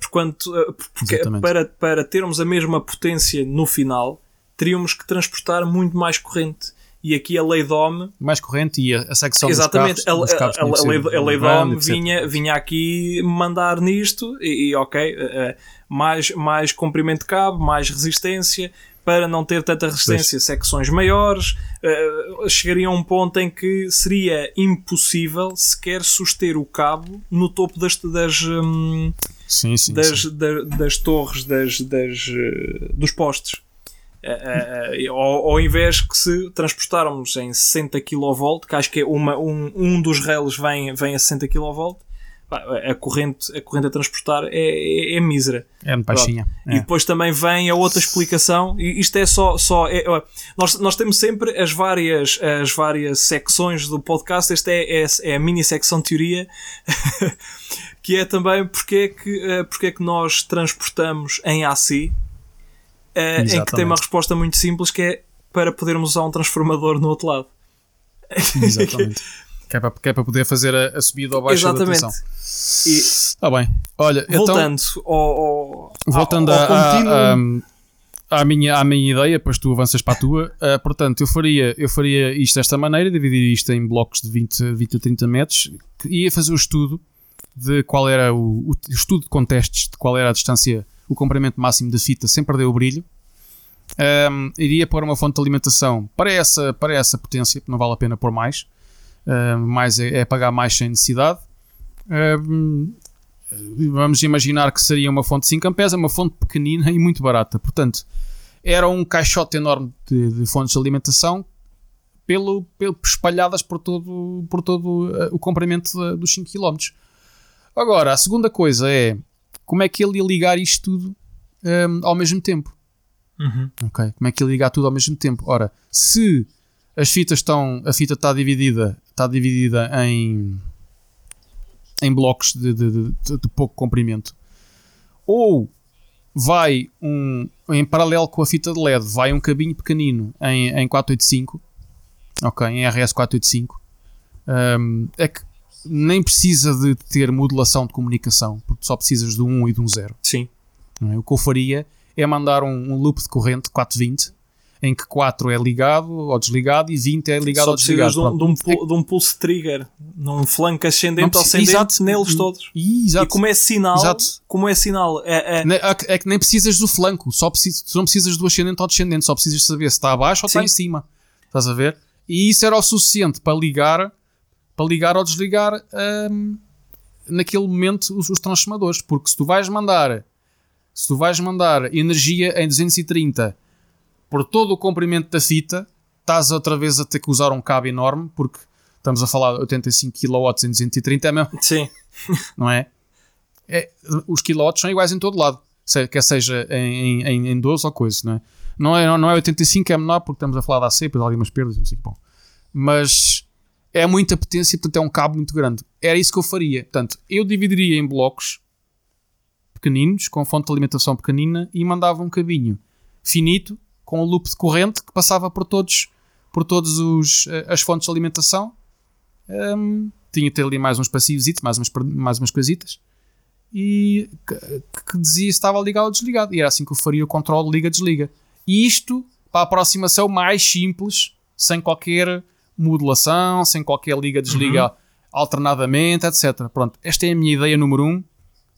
Porquanto, eh, porque para, para termos a mesma potência no final, teríamos que transportar muito mais corrente. E aqui a lei DOM. Mais corrente e a, secção Exatamente, carros, a, a, a, lei, a lei DOM vinha, vinha aqui mandar nisto e, e ok, uh, mais, mais comprimento de cabo, mais resistência, para não ter tanta resistência, pois. secções maiores, uh, chegaria a um ponto em que seria impossível sequer suster o cabo no topo das, das, um, sim, sim, das, sim. das, das, torres das, das, uh, dos postes. Uh, uh, ao, ao, invés que se transportarmos em 60 kV, que acho que é uma, um, um dos rails vem, vem a 60 kV, a corrente, a corrente a transportar é, é, é mísera. É baixinha. É. E depois também vem a outra explicação, e isto é só. só é, nós, nós temos sempre as várias, as várias secções do podcast, esta é, é, é a mini secção de teoria, que é também porque é que, porque é que nós transportamos em AC uh, em que tem uma resposta muito simples que é para podermos usar um transformador no outro lado. Exatamente. que, é para, que é para poder fazer a, a subida ou baixa Exatamente. da tensão. Está bem. Olha, então voltando então, ao, ao, voltando ao, a, a, à, minha, à minha ideia, depois tu avanças para a tua. Uh, portanto, eu faria, eu faria isto desta maneira, dividir isto em blocos de 20, 20 a 30 metros, ia fazer o estudo de qual era o, o estudo de contextos, de qual era a distância o comprimento máximo da fita sem perder o brilho. Um, iria pôr uma fonte de alimentação para essa, para essa potência, não vale a pena pôr mais. Mais é, é, pagar mais sem necessidade. Vamos imaginar que seria uma fonte de 5 amperes, uma fonte pequenina e muito barata. Portanto, era um caixote enorme de, de fontes de alimentação pelo, pelo, espalhadas por todo, por todo uh, o comprimento dos 5 km. Agora, a segunda coisa é como é que ele ia ligar isto tudo um, ao mesmo tempo? Uhum. Okay. Como é que ele ligar tudo ao mesmo tempo? Ora, se as fitas estão. A fita está dividida, está dividida em, em blocos de, de, de, de pouco comprimento, ou vai um. Em paralelo com a fita de LED, vai um cabinho pequenino em, em 485, ok, em RS 485. Um, é que nem precisa de ter modulação de comunicação, porque só precisas de um e de um zero. Sim. É? O que eu faria é mandar um, um, loop de corrente 420, em que 4 é ligado ou desligado e 20 é ligado ou desligado. Só de um, de, um, de um pulse trigger, num flanco ascendente ou ascendente exato, neles todos. Exato, e como é sinal, exato. como é sinal, é, é... é, que nem precisas do flanco, só precisas, não precisas do ascendente ou descendente, só precisas saber se está abaixo ou Sim. está em cima. Estás a ver? E isso era o suficiente para ligar para ligar ou desligar um, naquele momento os, os, transformadores. Porque se tu vais mandar se tu vais mandar energia em 230 por todo o comprimento da fita, estás outra vez a ter que usar um cabo enorme, porque estamos a falar de 85 kW em 230 é mesmo. Sim. Não é? é os kilowatts são iguais em todo lado, quer seja em, em, em 12 ou coisa, não é? Não é, não é 85, é menor porque estamos a falar da AC, depois há algumas perdas, não sei que bom. Mas é muita potência, portanto é um cabo muito grande. Era isso que eu faria. Portanto, eu dividiria em blocos pequeninos, com fonte de alimentação pequenina, e mandava um cabinho finito, com um loop de corrente que passava por todos por todas eh, as fontes de alimentação. Um, tinha ter ali mais uns passivos, mais umas, mais umas coisitas. E que, que dizia se estava ligado ou desligado. E era assim que eu faria o controle liga-desliga. E isto para a aproximação mais simples, sem qualquer modulação, sem qualquer liga-desliga uhum. alternadamente, etc. Pronto, esta é a minha ideia número um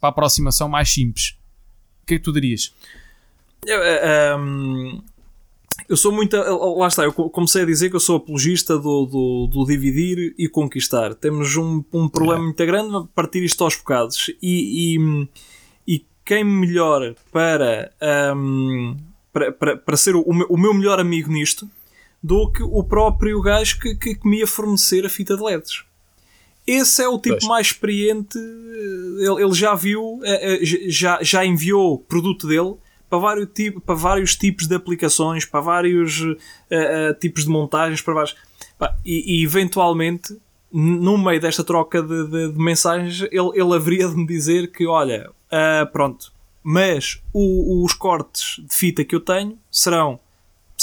para a aproximação mais simples. O que é que tu dirias? Eu, um, eu sou muito. Lá está, eu comecei a dizer que eu sou apologista do, do, do dividir e conquistar. Temos um, um problema é. muito grande partir isto aos bocados. E, e, e quem melhor para, um, para, para, para ser o, o meu melhor amigo nisto do que o próprio gajo que, que, que me ia fornecer a fita de LEDs. Esse é o tipo pois. mais experiente. Ele, ele, já viu, eh, eh, já, já enviou produto dele para vários, para vários tipos de aplicações, para vários uh, uh, tipos de montagens, para vários. E, e, eventualmente, no meio desta troca de, de, de, mensagens, ele, ele haveria de me dizer que, olha, uh, pronto, mas o, os cortes de fita que eu tenho serão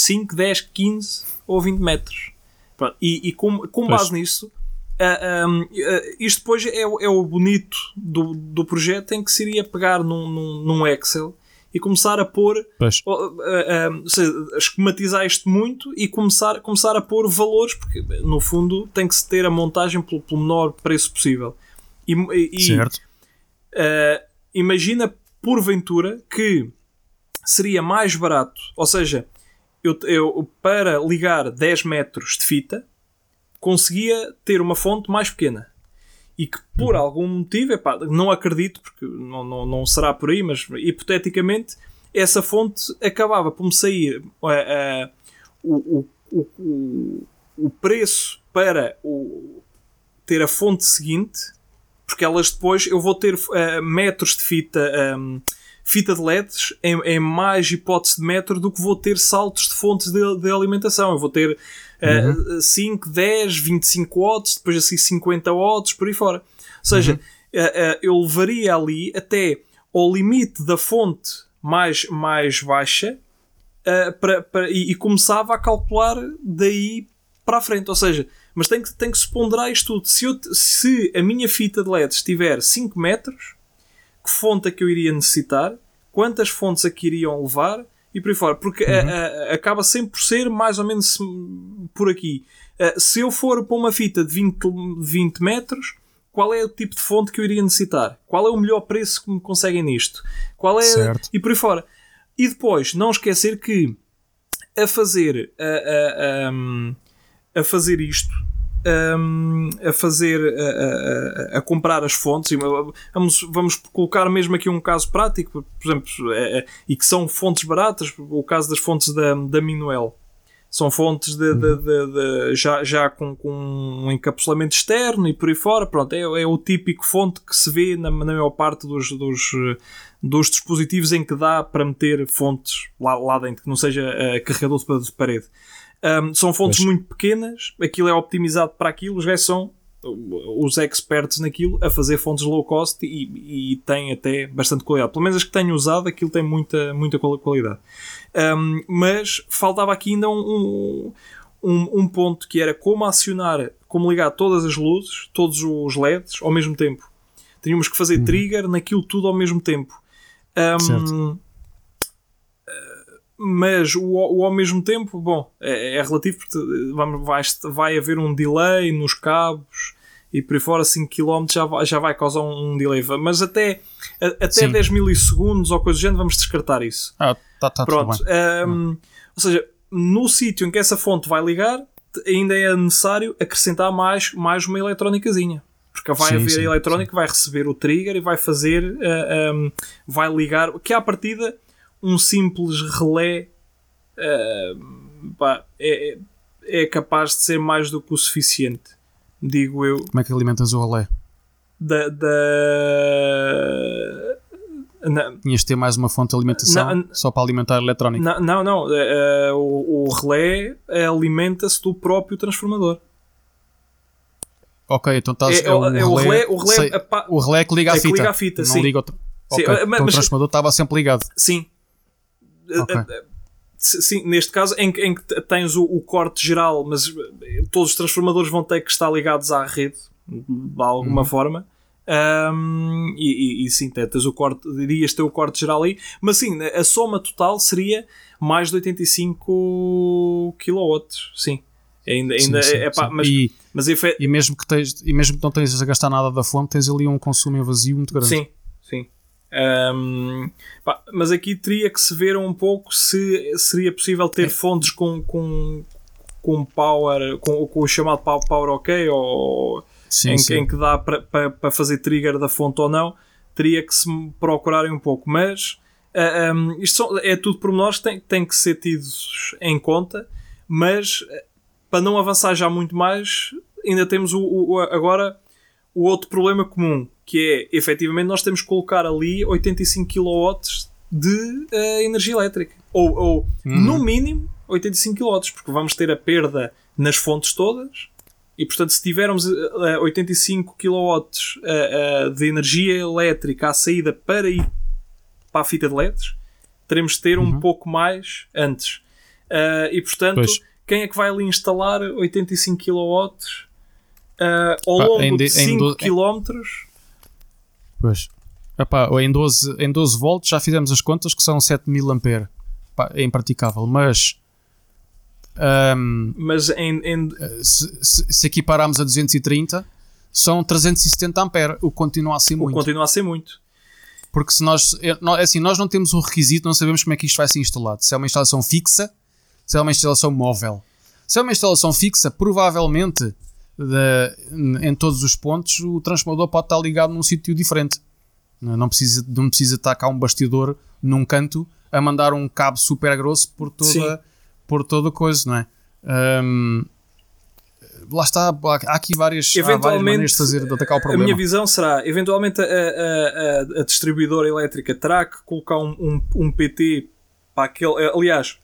5, 10, 15 ou 20 metros. Pronto, e, e com, com base nisso, Uh, um, uh, isto depois é, é, o bonito do, do projeto em que seria pegar num, num, num Excel e começar a pôr, uh, uh, seja, esquematizar isto muito e começar, começar a pôr valores, porque no fundo tem que se ter a montagem pelo, pelo menor preço possível. E, e certo. Uh, imagina porventura que seria mais barato, ou seja, eu, eu para ligar 10 metros de fita conseguia ter uma fonte mais pequena e que por uhum. algum motivo, epá, não acredito, porque não, não, não será por aí, mas hipoteticamente essa fonte acabava por me sair uh, uh, o, o, o, o preço para o, ter a fonte seguinte, porque elas depois eu vou ter uh, metros de fita. Um, fita de LEDs em, em, mais hipótese de metro do que vou ter saltos de fontes de, de alimentação. Eu vou ter uhum. uh, 5, 10, 25 watts, depois assim 50 watts, por aí fora. Ou seja, uhum. uh, uh, eu levaria ali até ao limite da fonte mais, mais baixa uh, para, para, e, e, começava a calcular daí para a frente. Ou seja, mas tem que, tem que se ponderar isto tudo. Se, eu, se a minha fita de LEDs tiver 5 metros, que fonte é que eu iria necessitar? Quantas fontes é que iriam levar? e por aí fora, porque uhum. a, a, acaba sempre por ser mais ou menos por aqui. Uh, se eu for para uma fita de 20, 20 metros, qual é o tipo de fonte que eu iria necessitar? Qual é o melhor preço que me conseguem nisto? Qual é certo. e por aí fora. E depois, não esquecer que a fazer a, a, a, a fazer isto um, a fazer, a, a, a, comprar as fontes. Vamos, vamos colocar mesmo aqui um caso prático, por exemplo, é, é, e que são fontes baratas, o caso das fontes da, da Minuel. São fontes de, de, de, de já, já com, com, um encapsulamento externo e por aí fora. Pronto, é, é o típico fonte que se vê na, na maior parte dos, dos, dos dispositivos em que dá para meter fontes lá, lá dentro, que não seja uh, carregador de parede. Um, são fontes Mas... muito pequenas, aquilo é optimizado para aquilo, os gajos são os experts naquilo a fazer fontes low cost e, e tem até bastante qualidade. Pelo menos as que tenho usado, aquilo tem muita, muita qualidade. Um, mas faltava aqui ainda um, um, um, ponto que era como acionar, como ligar todas as luzes, todos os LEDs ao mesmo tempo. Tínhamos que fazer uhum. trigger naquilo tudo ao mesmo tempo. Um, mas o, o, ao mesmo tempo, bom, é, é relativo porque vamos, vai, vai haver um delay nos cabos e por aí fora 5 km já vai, já vai causar um, um delay. Mas até, a, até 10 milissegundos ou coisa do género, vamos descartar isso. Ah, tá, tá Pronto. Um, ou seja, no sítio em que essa fonte vai ligar, ainda é necessário acrescentar mais, mais uma eletrónicazinha. Porque vai sim, haver sim, a eletrónica, sim. vai receber o trigger e vai fazer, uh, ah, um, vai ligar, que à partida um simples relé uh, pá, é, é capaz de ser mais do que o suficiente, digo eu. Como é que alimentas o relé? Da. da... Não. Tinhas de ter mais uma fonte de alimentação só para alimentar a eletrónica? Não, não, não. Uh, o, o relé alimenta-se do próprio transformador. Ok, então estás. É, é, um é, o relé, o relé, sei, o relé é que liga a fita. É que liga a fita, não sim. Liga o, okay, sim, mas, então o transformador estava sempre ligado. Sim, Okay. Eh, eh, sim, neste caso, em, em que tens o, o, corte geral, mas eh, todos os transformadores vão ter que estar ligados à rede de alguma uhum. forma. Um, e, e, e, sim, tens o corte, dirias ter o corte geral aí, mas sim, a soma total seria mais de 85 kW. Sim, ainda, ainda sim, sim, é pá, mas, e, mas efe... e, mesmo que tens, e mesmo que não tens a gastar nada da fonte, tens ali um consumo em vazio muito grande. Sim, sim. Um, pá, mas aqui teria que se ver um pouco se seria possível ter fontes com, com, com power, com, com o chamado power ok, ou sim, em, sim. em, que dá para fazer trigger da fonte ou não, teria que se procurarem um pouco. Mas uh, um, isto são, é tudo pormenores que tem, tem que ser tidos em conta, mas para não avançar já muito mais, ainda temos o, o agora o outro problema comum que é efetivamente nós temos que colocar ali 85 kW de uh, energia elétrica. Ou, ou uhum. no mínimo 85 kW, porque vamos ter a perda nas fontes todas. E portanto, se tivermos uh, 85 kW uh, de energia elétrica à saída para ir para a fita de LEDs, teremos de ter uhum. um pouco mais antes. Uh, e portanto, pois. quem é que vai ali instalar 85 kW Uh, ao Pá, longo em de- de em 5 do- km, Pois. Epá, em 12, em 12 volts já fizemos as contas que são 7000 ampere. Pá, é impraticável, mas ahm, mas em, em- se, se, se equipararmos a 230 são 370 ampere, o que continua a ser muito. continua a ser muito. Porque se nós, nó- é assim, nós não temos o requisito, não sabemos como é que isto vai ser instalado. Se é uma instalação fixa, se é uma instalação móvel. Se é uma instalação fixa, provavelmente de- em todos os pontos o transformador pode estar ligado num sítio diferente. Não precisa, não precisa estar cá um bastidor num canto a mandar um cabo super grosso por Sim. toda, por toda coisa, não é? Ahm, lá está, há aqui várias, há várias maneiras de, fazer, de atacar o A problema. minha visão será, eventualmente a, a- a- a distribuidora elétrica terá que colocar um, um, um PT para aquele, aliás,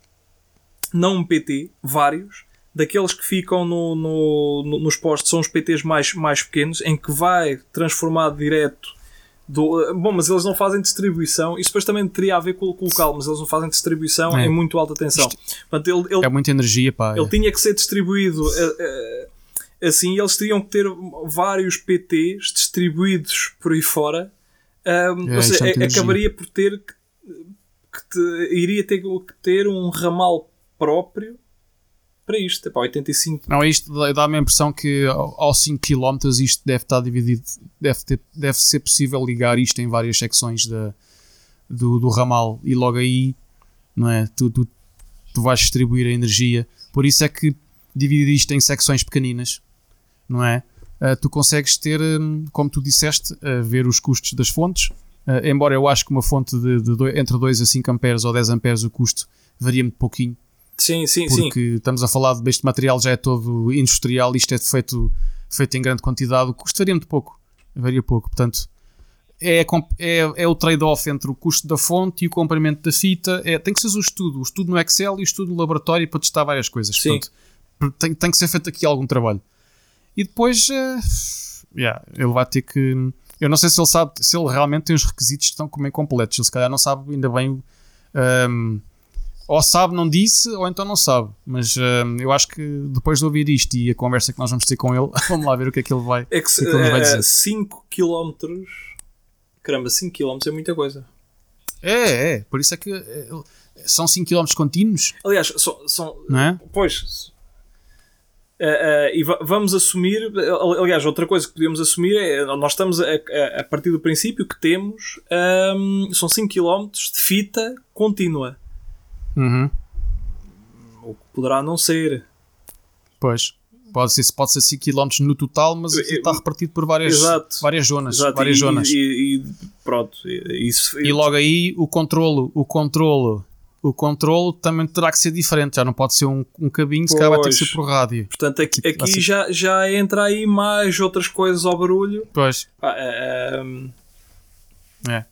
não um PT, vários, daqueles que ficam no, no- no- nos postos, são os PTs mais, mais pequenos, em que vai transformar direto do, bom, mas eles não fazem distribuição. Isso depois também teria a ver com, com o local, mas eles não fazem distribuição É. em muito alta tensão. Portanto, ele, ele, É muita energia, pá. ele tinha que ser distribuído eh, eh, assim, eles teriam que ter vários PTs distribuídos por aí fora. Ahm, É, ou seja, é energia. acabaria por ter que, que te- iria ter que ter um ramal próprio para isto. Epá, 85 Não, isto dá- dá-me a impressão que ao- aos 5 km isto deve estar dividido, deve, ter, deve ser possível ligar isto em várias secções do, do ramal e logo aí não é? Tu, tu, tu vais distribuir a energia. Por isso é que dividir isto em secções pequeninas, não é? Ah, tu consegues ter, hum, como tu disseste, ah, ver os custos das fontes. Ah, embora eu acho que uma fonte de, de doi- entre 2 a 5 amperes ou 10 amperes o custo varia muito pouquinho Sim, sim, sim. porque estamos a falar de este material já é todo industrial, isto é feito, feito em grande quantidade, varia muito pouco, varia pouco, portanto é, é, é o trade-off entre o custo da fonte e o comprimento da fita, é, tem que ser o estudo, o estudo no Excel e o estudo no laboratório para testar várias coisas, Sim. portanto tem, tem que ser feito aqui algum trabalho e depois eh, yeah, ele vai ter que eu não sei se ele sabe, se ele realmente tem os requisitos que estão como incompletos, ele se calhar não sabe ainda bem ehm, ou sabe, não disse, ou então não sabe. Mas hum, eu acho que depois de ouvir isto e a conversa que nós vamos ter com ele, vamos lá ver o que é que ele vai, É que o que é vai dizer. 5 km. Caramba, 5 km é muita coisa. É, é, por isso é que é, são 5 km contínuos, Aliás, são, são, não é? Pois. Eh, eh, e va- vamos assumir, aliás, outra coisa que podemos assumir é nós estamos a, a- a partir do princípio que temos ahm, são 5 km de fita contínua, Uhum. o que poderá não ser. Pois. Pode ser, pode ser 5 km no total, mas Eu- está repartido por várias, Exato. várias zonas. Exato, várias e, zonas. E, e- pronto, isso E logo aí o controlo, o controlo, o controlo também terá que ser diferente. Já não pode ser um, um cabinho, se calhar vai ter que ser por rádio. Portanto, aqui, Tipo, aqui assim. já, já entra aí mais outras coisas ao barulho. Pois. Ah, ah, ahm, É.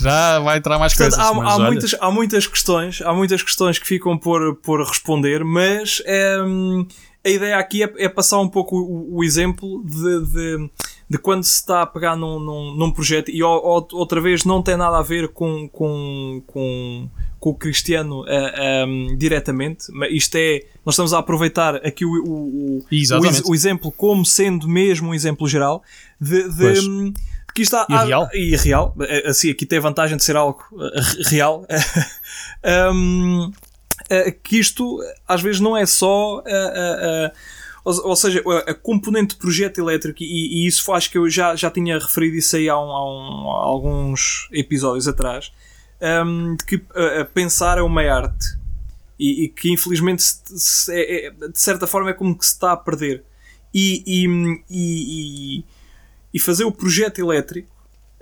Já vai entrar mais Portanto, coisas. há, há olha, muitas, há muitas questões, há muitas questões que ficam por, por responder, mas hum, a ideia aqui é, é passar um pouco o, o exemplo de, de, de quando se está a pegar num, num, num projeto e o- o- outra vez não tem nada a ver com, com, com, com o Cristiano ah, hum, diretamente, mas isto é, nós estamos a aproveitar aqui o, o, o, o, exemplo como sendo mesmo um exemplo geral de, de, Pois. hum, que está E real. e real, eh, assim, aqui tem a vantagem de ser algo eh, re- real. Um, eh, que isto às vezes não é só. eh, eh, eh, ou, ou seja, a, componente de projeto elétrico, e, e isso acho que eu já, já tinha referido isso aí há, um- há um- há alguns episódios atrás, um, de que eh, eh, pensar é uma arte e, e que infelizmente se- se- é- é- de certa forma é como que se está a perder. E, e, e, fazer o projeto elétrico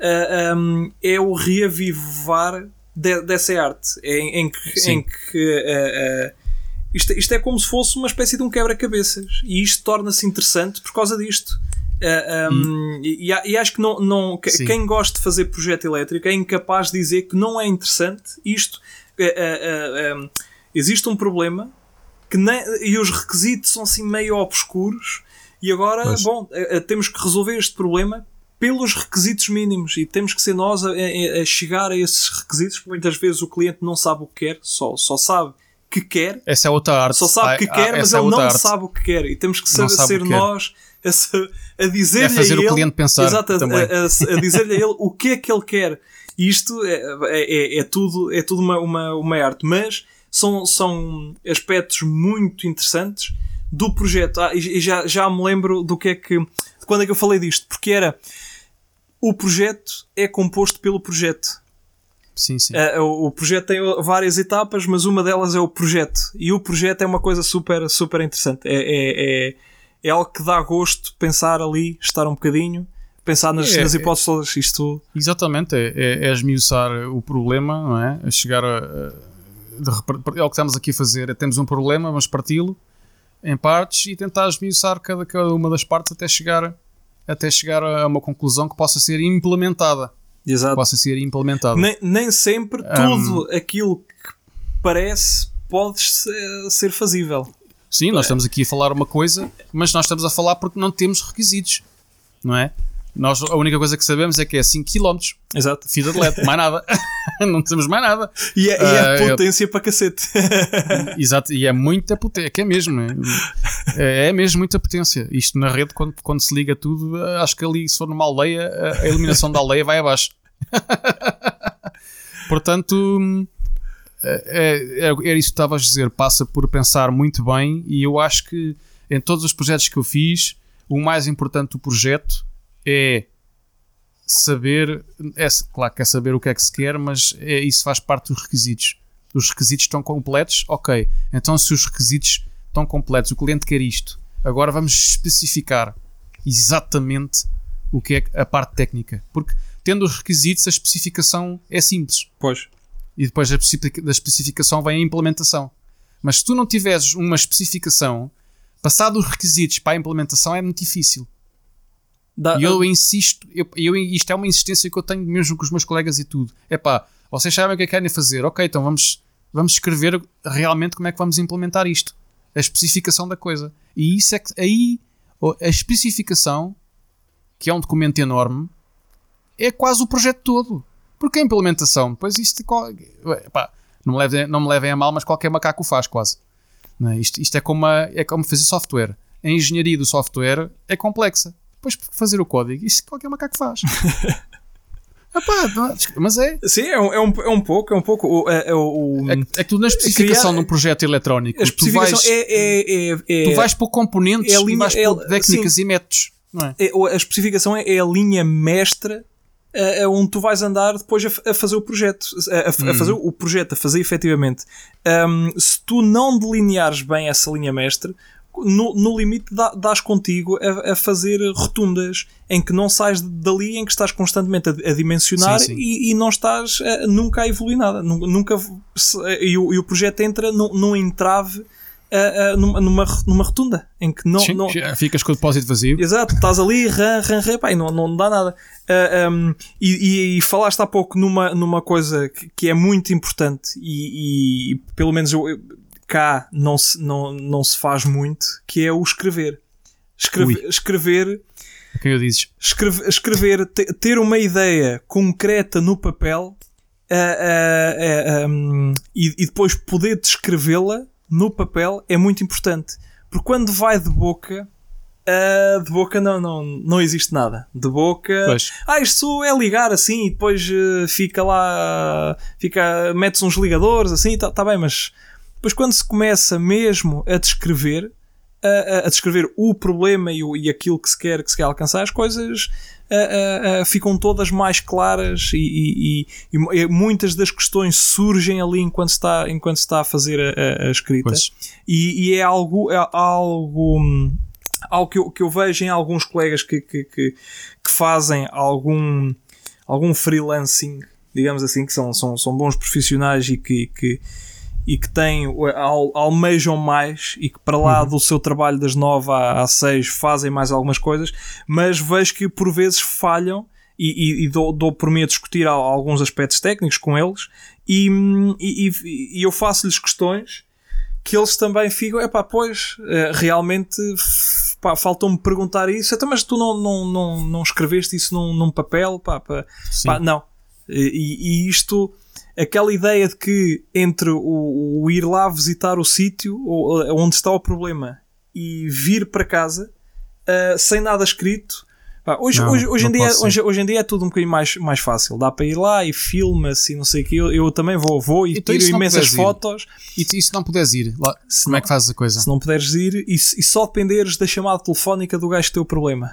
ah, um, é o reavivar de- dessa arte. Em, em que, em que ah, isto, isto é como se fosse uma espécie de um quebra-cabeças. E isto torna-se interessante por causa disto. Ah, um, e, e- acho que não, não, quem gosta de fazer projeto elétrico é incapaz de dizer que não é interessante isto. ah, ah, um, existe um problema que nem- e os requisitos são assim meio obscuros e agora, Pois. bom, eh, eh, temos que resolver este problema pelos requisitos mínimos e temos que ser nós a, a- a chegar a esses requisitos porque muitas vezes o cliente não sabe o que quer, só, só sabe que quer. Essa é outra arte. Só sabe que Ah, quer, mas essa é ele outra não arte. sabe o que quer. E temos que ser que quer. nós a, a dizer-lhe É fazer a o cliente pensar Exato, a, a- a dizer-lhe a ele o que é que ele quer. E isto é, é, é- é tudo, é tudo uma, uma, uma arte. Mas são, são aspectos muito interessantes do projeto. Ah, e já, já me lembro do que é que. de quando é que eu falei disto? Porque era. O projeto é composto pelo projeto. Sim, sim. Uh, o o projeto tem várias etapas, mas uma delas é o projeto. E o projeto é uma coisa super, super interessante. É, é, é, é algo que dá gosto pensar ali, estar um bocadinho, pensar nas, É, nas é. hipóteses todas. Isto Exatamente, é, é, é esmiuçar o problema, não é? A chegar a. a- de é o que estamos aqui a fazer. Temos um problema, vamos parti-lo em partes e tentar esmiuçar cada, cada uma das partes até chegar, até chegar a uma conclusão que possa ser implementada. Exato. Possa ser implementada. Nem, nem sempre tudo aquilo que parece pode ser, ser fazível. Sim, nós estamos aqui a falar uma coisa, mas nós estamos a falar porque não temos requisitos, não é? Nós, a única coisa que sabemos é que é 5 km, Exato. fita de LED, mais nada. não temos mais nada. E é, e é Ah, eu- potência para cacete. Exato, e é muita potência, que é mesmo, é, é mesmo muita potência. Isto na rede, quando, quando se liga tudo, acho que ali, se for numa aldeia, a, iluminação da aldeia vai abaixo. Portanto, é, é, era isso que estavas a dizer, passa por pensar muito bem, e eu acho que em todos os projetos que eu fiz, o mais importante do projeto é saber, é, claro que é saber o que é que se quer, mas é, isso faz parte dos requisitos. Os requisitos estão completos, ok. Então, se os requisitos estão completos, o cliente quer isto. Agora vamos especificar exatamente o que é a parte técnica. Porque tendo os requisitos, a especificação é simples. Pois. E depois da especific- da especificação vem a implementação. Mas se tu não tiveres uma especificação, passado os requisitos para a implementação é muito difícil. Dá- E eu insisto, eu, eu- isto é uma insistência que eu tenho mesmo com os meus colegas e tudo. É pá, vocês sabem o que é que querem fazer, ok, então vamos, vamos escrever realmente como é que vamos implementar isto. A especificação da coisa. E isso é que aí a especificação, que é um documento enorme, é quase o projeto todo. Porque a implementação, pois isto epá, não, me levem, não me levem a mal, mas qualquer macaco faz quase. Não é? Isto, isto é, como a- é como fazer software. A engenharia do software é complexa. Depois fazer o código, isso qualquer macaco faz. Epá, mas é. Sim, é um, é, um, é um pouco, é um pouco. É, é o, É, é que tu na especificação criar- de um projeto eletrónico, a tu especificação vais, é, é, é, é, tu vais por componentes é a e linha- vais é- por técnicas e métodos. Não é? é- a especificação é, é a linha mestra é, é onde tu vais andar depois a, a fazer o projeto, a, a f- a fazer o projeto, a fazer efetivamente. Ahm, se tu não delineares bem essa linha mestra, no, no limite dás contigo a, a fazer rotundas em que não sais dali, em que estás constantemente a, a dimensionar Sim, sim. E, e não estás eh, nunca a evoluir nada. Nun- Nunca, se- e, o, e o projeto entra num, num entrave numa, numa, numa rotunda em que não, Sim, não, Ficas com o depósito vazio. Exato, estás ali, ran, ran, ran, pá, e não, não dá nada. Ah, um, e, e- falaste há pouco numa, numa coisa que, que é muito importante e, pelo menos eu- cá não se, não, não se faz muito, que é o escrever. Escreve- Ui. escrever, A quem eu dizes? escreve- escrever, te- ter uma ideia concreta no papel ah, ah, ah, um, e, e depois poder descrevê-la no papel é muito importante. Porque quando vai de boca, ah, de boca não, não, não existe nada. De boca. Pois. Ah, isto é ligar assim e depois eh, fica lá. Fica, metes uns ligadores assim, tá, tá bem, mas depois quando se começa mesmo a descrever, a, a- a descrever o problema e, o- e aquilo que se quer, que se quer alcançar, as coisas ah, ah, ficam todas mais claras e, e- e- muitas das questões surgem ali enquanto se está, enquanto se está a fazer a, a- a escrita. E, e é algo, é algo, hum, algo que, eu, que eu vejo em alguns colegas que, que, que, que fazem algum, algum freelancing, digamos assim, que são, são, são bons profissionais e que, que, e que têm, al, almejam mais e que para lá do seu trabalho das 9 à- às 6 fazem mais algumas coisas, mas vejo que por vezes falham e, e, e dou, dou por mim a discutir al- alguns aspectos técnicos com eles e, e, eu faço-lhes questões que eles também ficam, é pá, pois, realmente pá, faltou-me perguntar isso, então, mas tu não, não, não, não escreveste isso num, num papel, pá, pá, pá, não. E, e isto aquela ideia de que entre o, o ir lá visitar o sítio onde está o problema e vir para casa uh, sem nada escrito. Pá, hoje, Não, hoje, hoje, em não dia, pode ser. hoje, hoje em dia é tudo um bocadinho mais, mais fácil. Dá para ir lá e filma-se e não sei o que. Eu, eu também vou, vou e Então, tiro imensas puderes ir? fotos. E, e se não puderes ir, lá, Se como não- é que fazes a coisa? Se não puderes ir e, e só dependeres da chamada telefónica do gajo que tem o problema.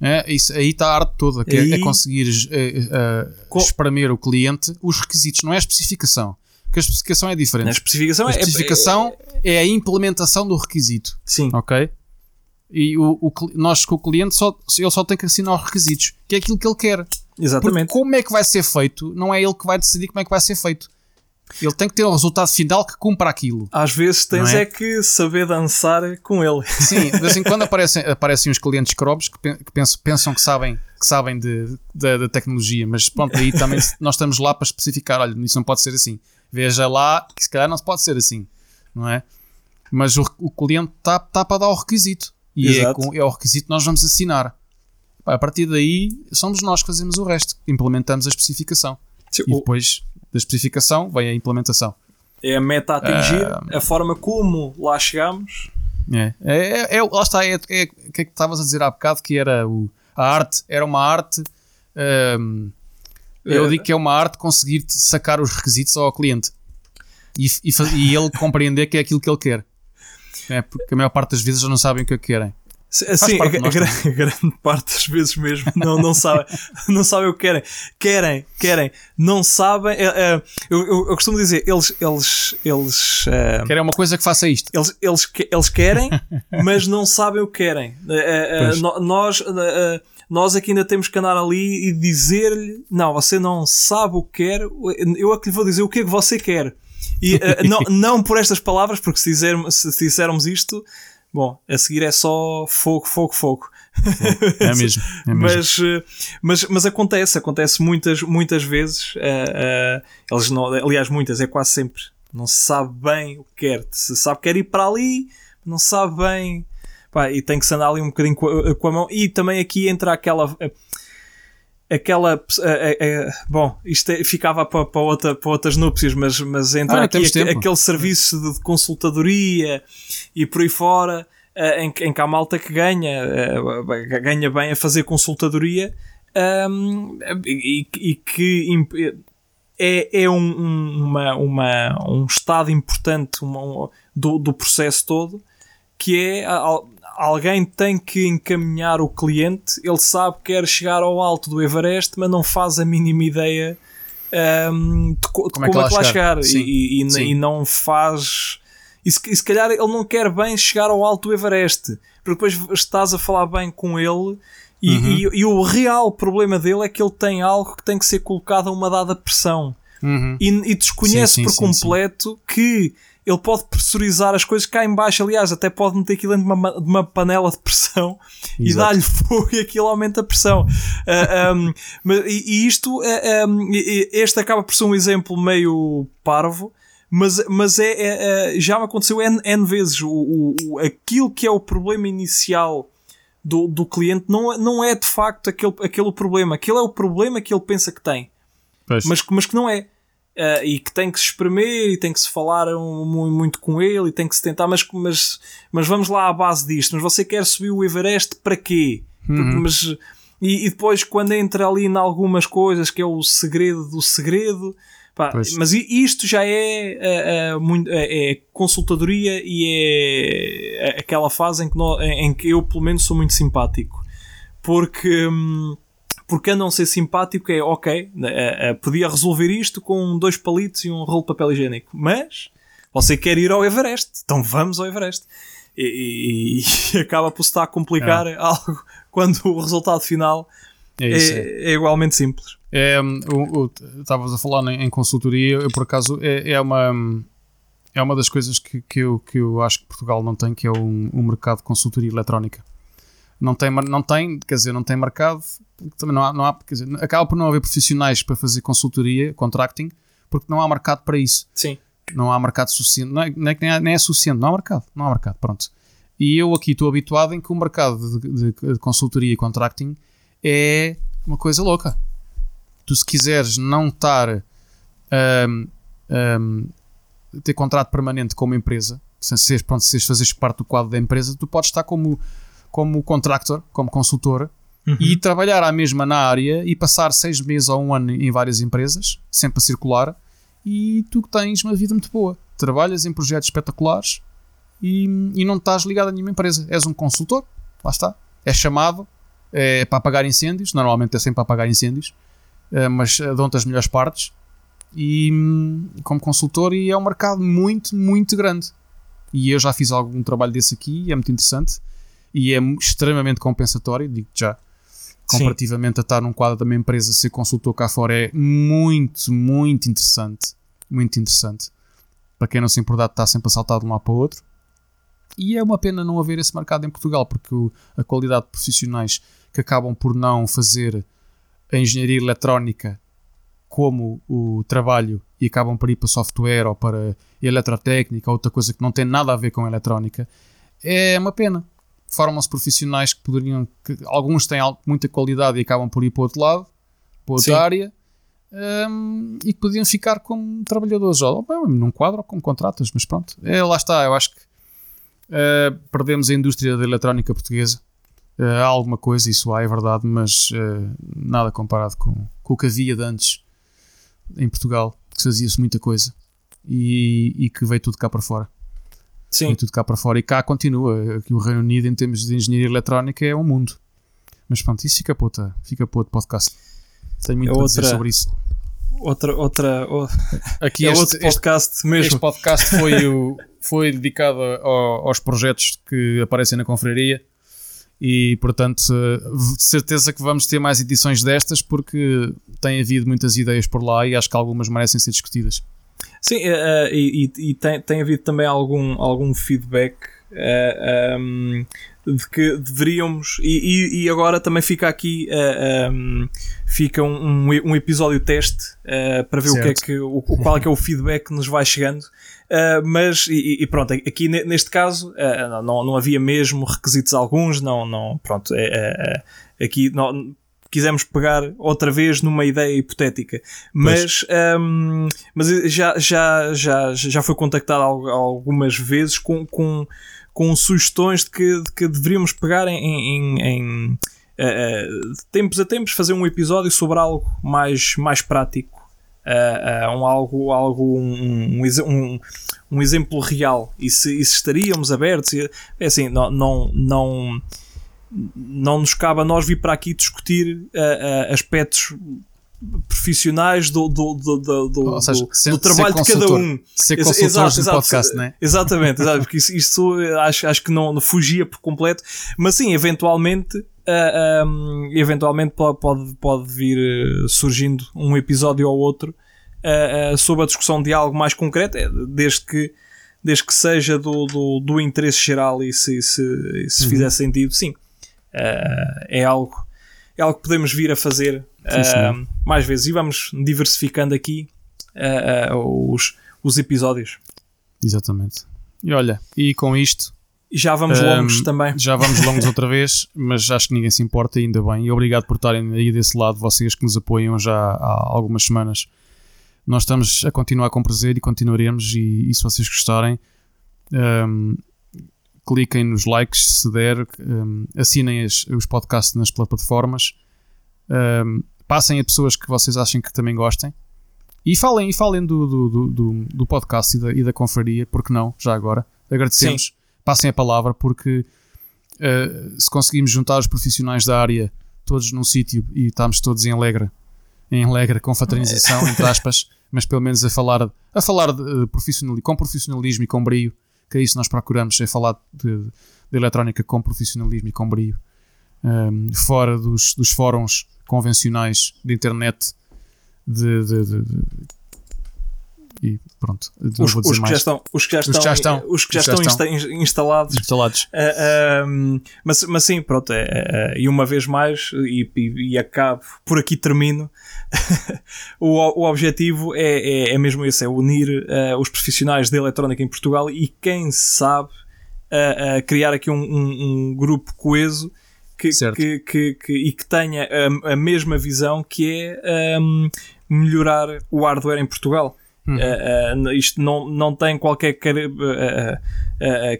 É, isso, aí está a arte toda, que é- Aí- é, conseguires eh, eh, espremer o cliente os requisitos, não é a especificação. Porque a especificação é diferente. Na especificação a é- é- especificação é, a implementação do requisito, Sim, ok? E o, o nós com o cliente só, ele só tem que assinar os requisitos, que é aquilo que ele quer. Porque exatamente. como é que vai ser feito, não é ele que vai decidir como é que vai ser feito. Ele tem que ter o resultado final que cumpra aquilo. Às vezes tens é? é? que saber dançar com ele. Sim, de vez em quando aparecem, aparecem uns clientes crobos que, pen- que pensam, que sabem, que sabem de, da, da tecnologia, mas pronto, aí também nós estamos lá para especificar: olha, isso não pode ser assim. Veja lá que se calhar não se pode ser assim, não é? Mas o, o cliente está tá para dar o requisito e é, com, é o requisito que nós vamos assinar. A partir daí, somos nós que fazemos o resto, implementamos a especificação e O- depois da especificação vem a implementação. É a meta a atingir, Ah. a forma como lá chegamos. É, é, é, é- lá está, é, é, o que é que estavas a dizer há bocado que era o, a arte, era uma arte. hum, eu É. digo que é uma arte conseguir sacar os requisitos ao cliente e, e, e ele compreender que é aquilo que ele quer. É, porque a maior parte das vezes já não sabem o que é que querem. Sim, a, a nós gra- a grande parte das vezes mesmo não, não sabem não sabem o que querem. Querem, querem, não sabem. é, é, eu, eu, eu costumo dizer, eles, eles, eles, é, Querem uma coisa que faça isto. eles, eles, eles querem, mas não sabem o que querem. É, é, é, no- nós, é, é, nós aqui ainda temos que andar ali e dizer-lhe: não, você não sabe o que quer, eu é que lhe vou dizer o que é que você quer. E é, não, não por estas palavras, porque se, dissermos, se dissermos isto, bom, a seguir é só fogo, fogo, fogo. É mesmo. É mesmo. Mas, eh, mas, mas acontece, acontece muitas, muitas vezes. eh, eh, eles não, aliás, muitas, é quase sempre. Não se sabe bem o que quer. Se sabe que quer ir para ali, não sabe bem. Pá, e tem que se andar ali um bocadinho com a, com a mão. E também aqui entra aquela. Aquela. eh, bom, isto é- ficava para, para, outra, para outras núpcias, mas, mas entra Ah, aqui aquele serviço de, consultadoria e por aí fora, em, em que há malta que ganha, ganha bem a fazer consultadoria ahm, e, e que é, é um, um- uma, uma- um estado importante uma- um- do, do processo todo que é alguém tem que encaminhar o cliente, ele sabe que quer chegar ao alto do Everest, mas não faz a mínima ideia ahm, de, co- de como, é que lá chegar, Sim, E, e- sim. e não faz e se, e se calhar ele não quer bem chegar ao alto do Everest, porque depois estás a falar bem com ele e, Uhum. e- o real problema dele é que ele tem algo que tem que ser colocado a uma dada pressão Uhum. e, e desconhece Sim, sim, por sim, completo que ele pode pressurizar as coisas cá em baixo, aliás, até pode meter aquilo dentro de uma, de uma panela de pressão e Exato. dar-lhe fogo e aquilo aumenta a pressão. Ah, um, mas- e, e isto, ah, um, e- e este acaba por ser um exemplo meio parvo, mas, mas é, é- é- já me aconteceu N, N vezes. O, o- o- aquilo que é o problema inicial do, do cliente não, é- não é de facto aquele, aquele o problema. Aquele é o problema que ele pensa que tem Pois. mas, mas que não é. Ah, e que tem que se espremer e tem que se falar um, mu- muito com ele e tem que se tentar, mas, mas, mas vamos lá à base disto. Mas você quer subir o Everest para quê? Uhum. Mas, e, e depois, quando entra ali em algumas coisas que é o segredo do segredo, pá, mas isto já é, muito, é, é consultadoria e é aquela fase em que, nó- em em que eu, pelo menos, sou muito simpático porque. hum, porque a não ser simpático é ok, eh, eh, podia resolver isto com dois palitos e um rolo de papel higiênico, mas você quer ir ao Everest, então vamos ao Everest. E, e- e acaba por se estar a complicar algo quando o resultado final É é, é. é igualmente simples. É, hum, Estavas a falar em, em consultoria, eu por acaso é, é uma hum, é uma das coisas que, que, eu, que eu acho que Portugal não tem, que é um, um mercado de consultoria eletrónica. Não tem, não tem, quer dizer, não tem mercado, também não há, não há quer dizer, acaba por não haver profissionais para fazer consultoria, contracting, porque não há mercado para isso. Sim. Não há mercado suficiente, não é, é nem, é- nem é suficiente, não há mercado, não há mercado, pronto. E eu aqui estou habituado em que o mercado de, de- de consultoria e contracting é uma coisa louca. Tu se quiseres não estar um, um, ter contrato permanente com uma empresa, se seres, pronto, se fazeres parte do quadro da empresa, tu podes estar como, como contractor, como consultor, uhum. e trabalhar à mesma na área e passar seis meses ou um ano em várias empresas, sempre a circular, e tu tens uma vida muito boa. Trabalhas em projetos espetaculares e, e não estás ligado a nenhuma empresa. És um consultor, lá está. É chamado é para apagar incêndios, normalmente é sempre para apagar incêndios, é, mas dão-te as melhores partes e como consultor e é um mercado muito, muito grande. E eu já fiz algum trabalho desse aqui e é muito interessante e é extremamente compensatório, digo já. Comparativamente Sim. a estar num quadro da minha empresa, ser consultor cá fora é muito, muito interessante. Muito interessante. Para quem não se importar de estar sempre a saltar de um lado para o outro. E é uma pena não haver esse mercado em Portugal, porque a qualidade de profissionais que acabam por não fazer a engenharia eletrónica como o trabalho e acabam por ir para software ou para eletrotécnica ou outra coisa que não tem nada a ver com eletrónica, é uma pena. Formam-se profissionais que poderiam, que alguns têm muita qualidade e acabam por ir para o outro lado, para outra Sim. área, um, e que podiam ficar como trabalhadores, ou bem, num quadro ou como contratas, mas pronto, é, lá está, eu acho que uh, perdemos a indústria da eletrónica portuguesa. Uh, há alguma coisa, isso há, é verdade, mas uh, nada comparado com, com o que havia de antes em Portugal, que fazia-se muita coisa e, e, que veio tudo cá para fora. Sim. Veio tudo cá para fora e cá continua. Aqui o Reino Unido, em termos de engenharia eletrónica, é um mundo. Mas pronto, isso fica outra, fica outro podcast. Tenho muito é outra, dizer sobre isso. Outra, outra, Aqui é este, outro podcast este, mesmo. Este podcast foi, o, foi dedicado ao, aos projetos que aparecem na confraria e portanto de certeza que vamos ter mais edições destas porque tem havido muitas ideias por lá e acho que algumas merecem ser discutidas. Sim, uh, e, e, tem, tem havido também algum, algum feedback uh, eh, um, ehm, de que deveríamos, e, e, agora também fica aqui uh, um, ehm, fica um, um, episódio teste para ver certo. o que é que o, qual é que é o feedback que nos vai chegando. Mas, e, e, pronto, aqui neste caso não, não havia mesmo requisitos alguns, não, não, pronto, é, aqui não, quisemos pegar outra vez numa ideia hipotética, mas, um, mas já, já, já, já foi contactado algumas vezes com, com, com sugestões de que, de que deveríamos pegar em, em, em uh, tempos a tempos fazer um episódio sobre algo mais, mais prático. Uh, um algo, algo um, um, um, exemplo real. E se, e se estaríamos abertos é assim não, não, não, não nos cabe a nós vir para aqui discutir uh, aspectos profissionais do, do, do, do, seja, do, ser, do trabalho de cada um. Ser consultor exato, exato, podcast, não é? Exatamente, exato, porque isso, isso acho, acho que não, não fugia por completo, mas sim, eventualmente uh, um, eventualmente pode, pode, vir uh, surgindo um episódio ou outro uh, sobre a discussão de algo mais concreto, desde que, desde que seja do, do, do interesse geral e se, se, se uhum. fizer sentido, sim. É algo é algo que podemos vir a fazer mais vezes e vamos diversificando aqui os, os episódios. Exatamente. E olha, e com isto já vamos longos um, também. Já vamos longos outra vez, mas acho que ninguém se importa, ainda bem. E obrigado por estarem aí desse lado, vocês que nos apoiam já há algumas semanas. Nós estamos a continuar com prazer e continuaremos. E, e se vocês gostarem, um, cliquem nos likes se der, um, assinem as, os podcasts nas plataformas, passem a pessoas que vocês achem que também gostem. E falem, e falem do, do, do, do podcast e da, e da confraria, porque não, já agora. Agradecemos. Sim passem a palavra, porque uh, se conseguimos juntar os profissionais da área todos num sítio e estamos todos em alegre, em alegre com fraternização, entre aspas, mas pelo menos a falar, a falar de, uh, profissional, com profissionalismo e com brio, que é isso que nós procuramos, é falar de, de eletrónica com profissionalismo e com brio, um, fora dos, dos fóruns convencionais de internet de, de, de, e pronto. Os, os, que já estão, os que já estão, os que já estão, os que já, estão, instalados. instalados. Uh, um, mas, mas sim, pronto. É, é, e uma vez mais, e, e, e acabo, por aqui termino. o, o objetivo é, é, é, mesmo esse: é unir uh, os profissionais de eletrónica em Portugal e quem sabe uh, criar aqui um, um, um grupo coeso que, que, que, que, e que tenha a, a mesma visão que é um, melhorar o hardware em Portugal. Uhum. Uh, uh, isto não, não tem qualquer cari uh,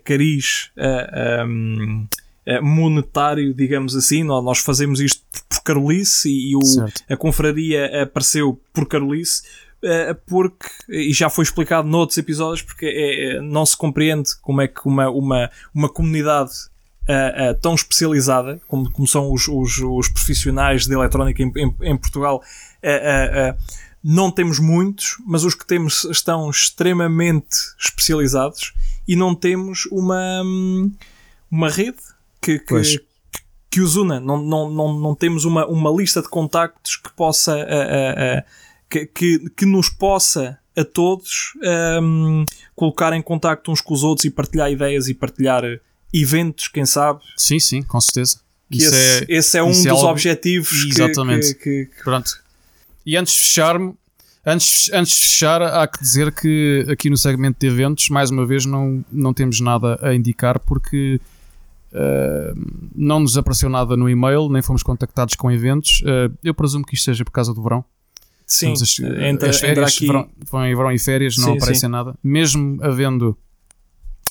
cariz um, monetário, digamos assim. Nós, nós fazemos isto por Carolice e, e o, a confraria apareceu por Carolice porque, e já foi explicado noutros episódios, porque é, não se compreende como é que uma, uma, uma comunidade uh, uh, tão especializada como, como são os, os, os profissionais de eletrónica em, em, em Portugal. Uh, não temos muitos, mas os que temos estão extremamente especializados e não temos uma, uma rede que, que, que os una. Não, não, não, não temos uma, uma lista de contactos que possa que, que, que nos possa a todos um, colocar em contacto uns com os outros e partilhar ideias e partilhar eventos, quem sabe. Sim, sim, com certeza. Que esse é, esse é um é dos algo... objetivos Exatamente. Que, que, Pronto. E antes de fechar-me, antes, antes de fechar, há que dizer que aqui no segmento de eventos, mais uma vez, não, não temos nada a indicar porque uh, não nos apareceu nada no e-mail, nem fomos contactados com eventos. Uh, eu presumo que isto seja por causa do verão. Sim, as, entra, as férias, aqui... verão, verão e férias, não sim, aparece sim. nada. Mesmo havendo,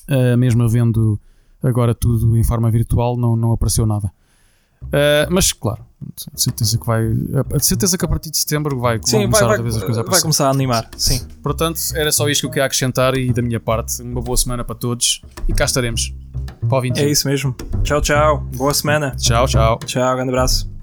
uh, mesmo havendo agora tudo em forma virtual, não, não apareceu nada. Mas claro, certeza que vai. A certeza que a partir de setembro vai, sim, começar vai, vez as coisas a Vai começar a animar, sim. Portanto, era só isto que eu queria acrescentar e da minha parte, uma boa semana para todos e cá estaremos. Para o 21. É isso mesmo. Tchau, tchau. Boa semana. Tchau, tchau. Tchau, grande abraço.